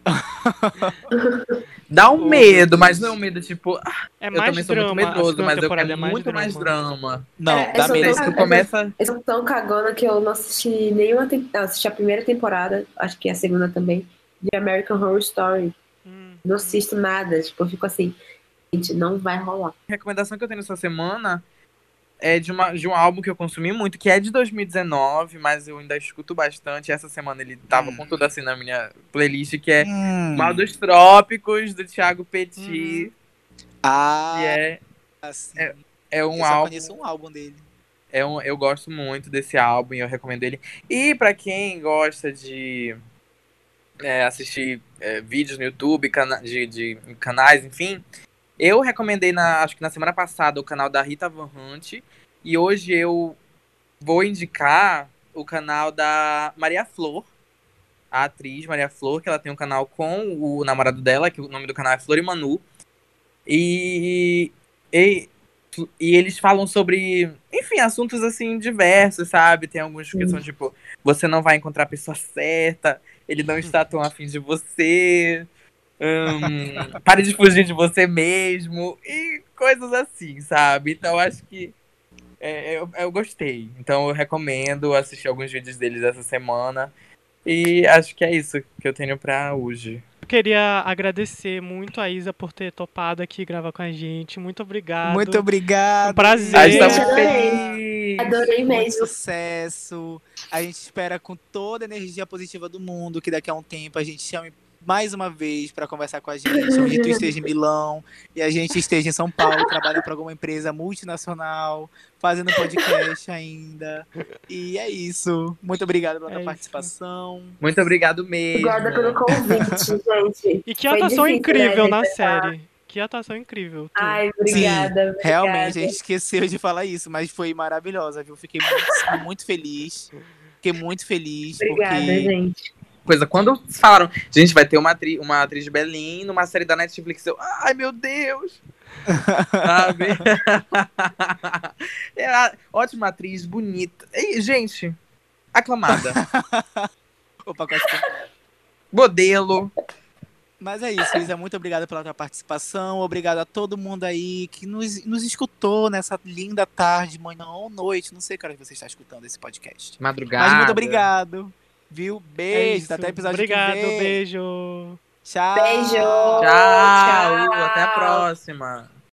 Dá um Oh, medo, mas não é um medo tipo. ah, É eu mais também sou drama. muito medroso, segunda mas eu quero é mais muito drama. mais drama. Não, É, dá eu sou medo. Tu começa. Eu sou tão cagona que eu não assisti nenhuma temporada. Eu assisti a primeira temporada, acho que a segunda também, de American Horror Story. Hum. Não assisto nada, tipo, eu fico assim, gente, não vai rolar. A recomendação que eu tenho essa semana é de, uma, de um álbum que eu consumi muito, que é de 2019, mas eu ainda escuto bastante. Essa semana ele tava Hum. com tudo assim na minha playlist, que é Hum. Mal dos Trópicos, do Thiago Petit. Ah, E é, assim. é- é um eu só álbum. conheço um álbum dele. É um, eu gosto muito desse álbum e eu recomendo ele. E pra quem gosta de é, assistir é, vídeos no YouTube, cana de, de canais, enfim, eu recomendei na, acho que na semana passada o canal da Rita Van Hunt e hoje eu vou indicar o canal da Maria Flor, a atriz Maria Flor, que ela tem um canal com o namorado dela, que o nome do canal é Flor e Manu. E, e e eles falam sobre, enfim, assuntos assim diversos, sabe? Tem alguns que são tipo, você não vai encontrar a pessoa certa, ele não está tão afim de você, hum, pare de fugir de você mesmo, e coisas assim, sabe? Então acho que é, eu, eu gostei. Então eu recomendo assistir alguns vídeos deles essa semana. E acho que é isso que eu tenho pra hoje. Eu queria agradecer muito a Isa por ter topado aqui gravar com a gente. Muito obrigado. Muito obrigado. Um prazer. A gente tá muito muito feliz. Adorei Muito mesmo. sucesso. A gente espera com toda a energia positiva do mundo que daqui a um tempo a gente chame mais uma vez para conversar com a gente, onde tu esteja em Milão e a gente esteja em São Paulo, trabalhando para alguma empresa multinacional, fazendo podcast ainda. E é isso. Muito obrigado pela É tua participação. Muito obrigado mesmo. Obrigada pelo convite, gente. E que Foi atuação difícil, incrível né, na série. Que atuação incrível. tu. Ai, obrigada. obrigada. Realmente, a gente esqueceu de falar isso, mas foi maravilhosa, viu? Fiquei muito, muito feliz. Fiquei muito feliz Obrigada, porque gente. Coisa. Quando falaram, gente, vai ter uma, atri uma atriz de Belém numa série da Netflix, eu, ai meu Deus! Sabe? Era ótima atriz, bonita. E, gente, aclamada. o pacote Modelo. Mas é isso, Isa. Muito obrigado pela tua participação. Obrigado a todo mundo aí que nos, nos escutou nessa linda tarde, manhã ou noite. Não sei que hora que você está escutando esse podcast. Madrugada. Mas muito obrigado. Viu? É Beijo. isso. Até o episódio Obrigado, que vem. beijo. Tchau. Beijo. Tchau, Tchau. até a próxima.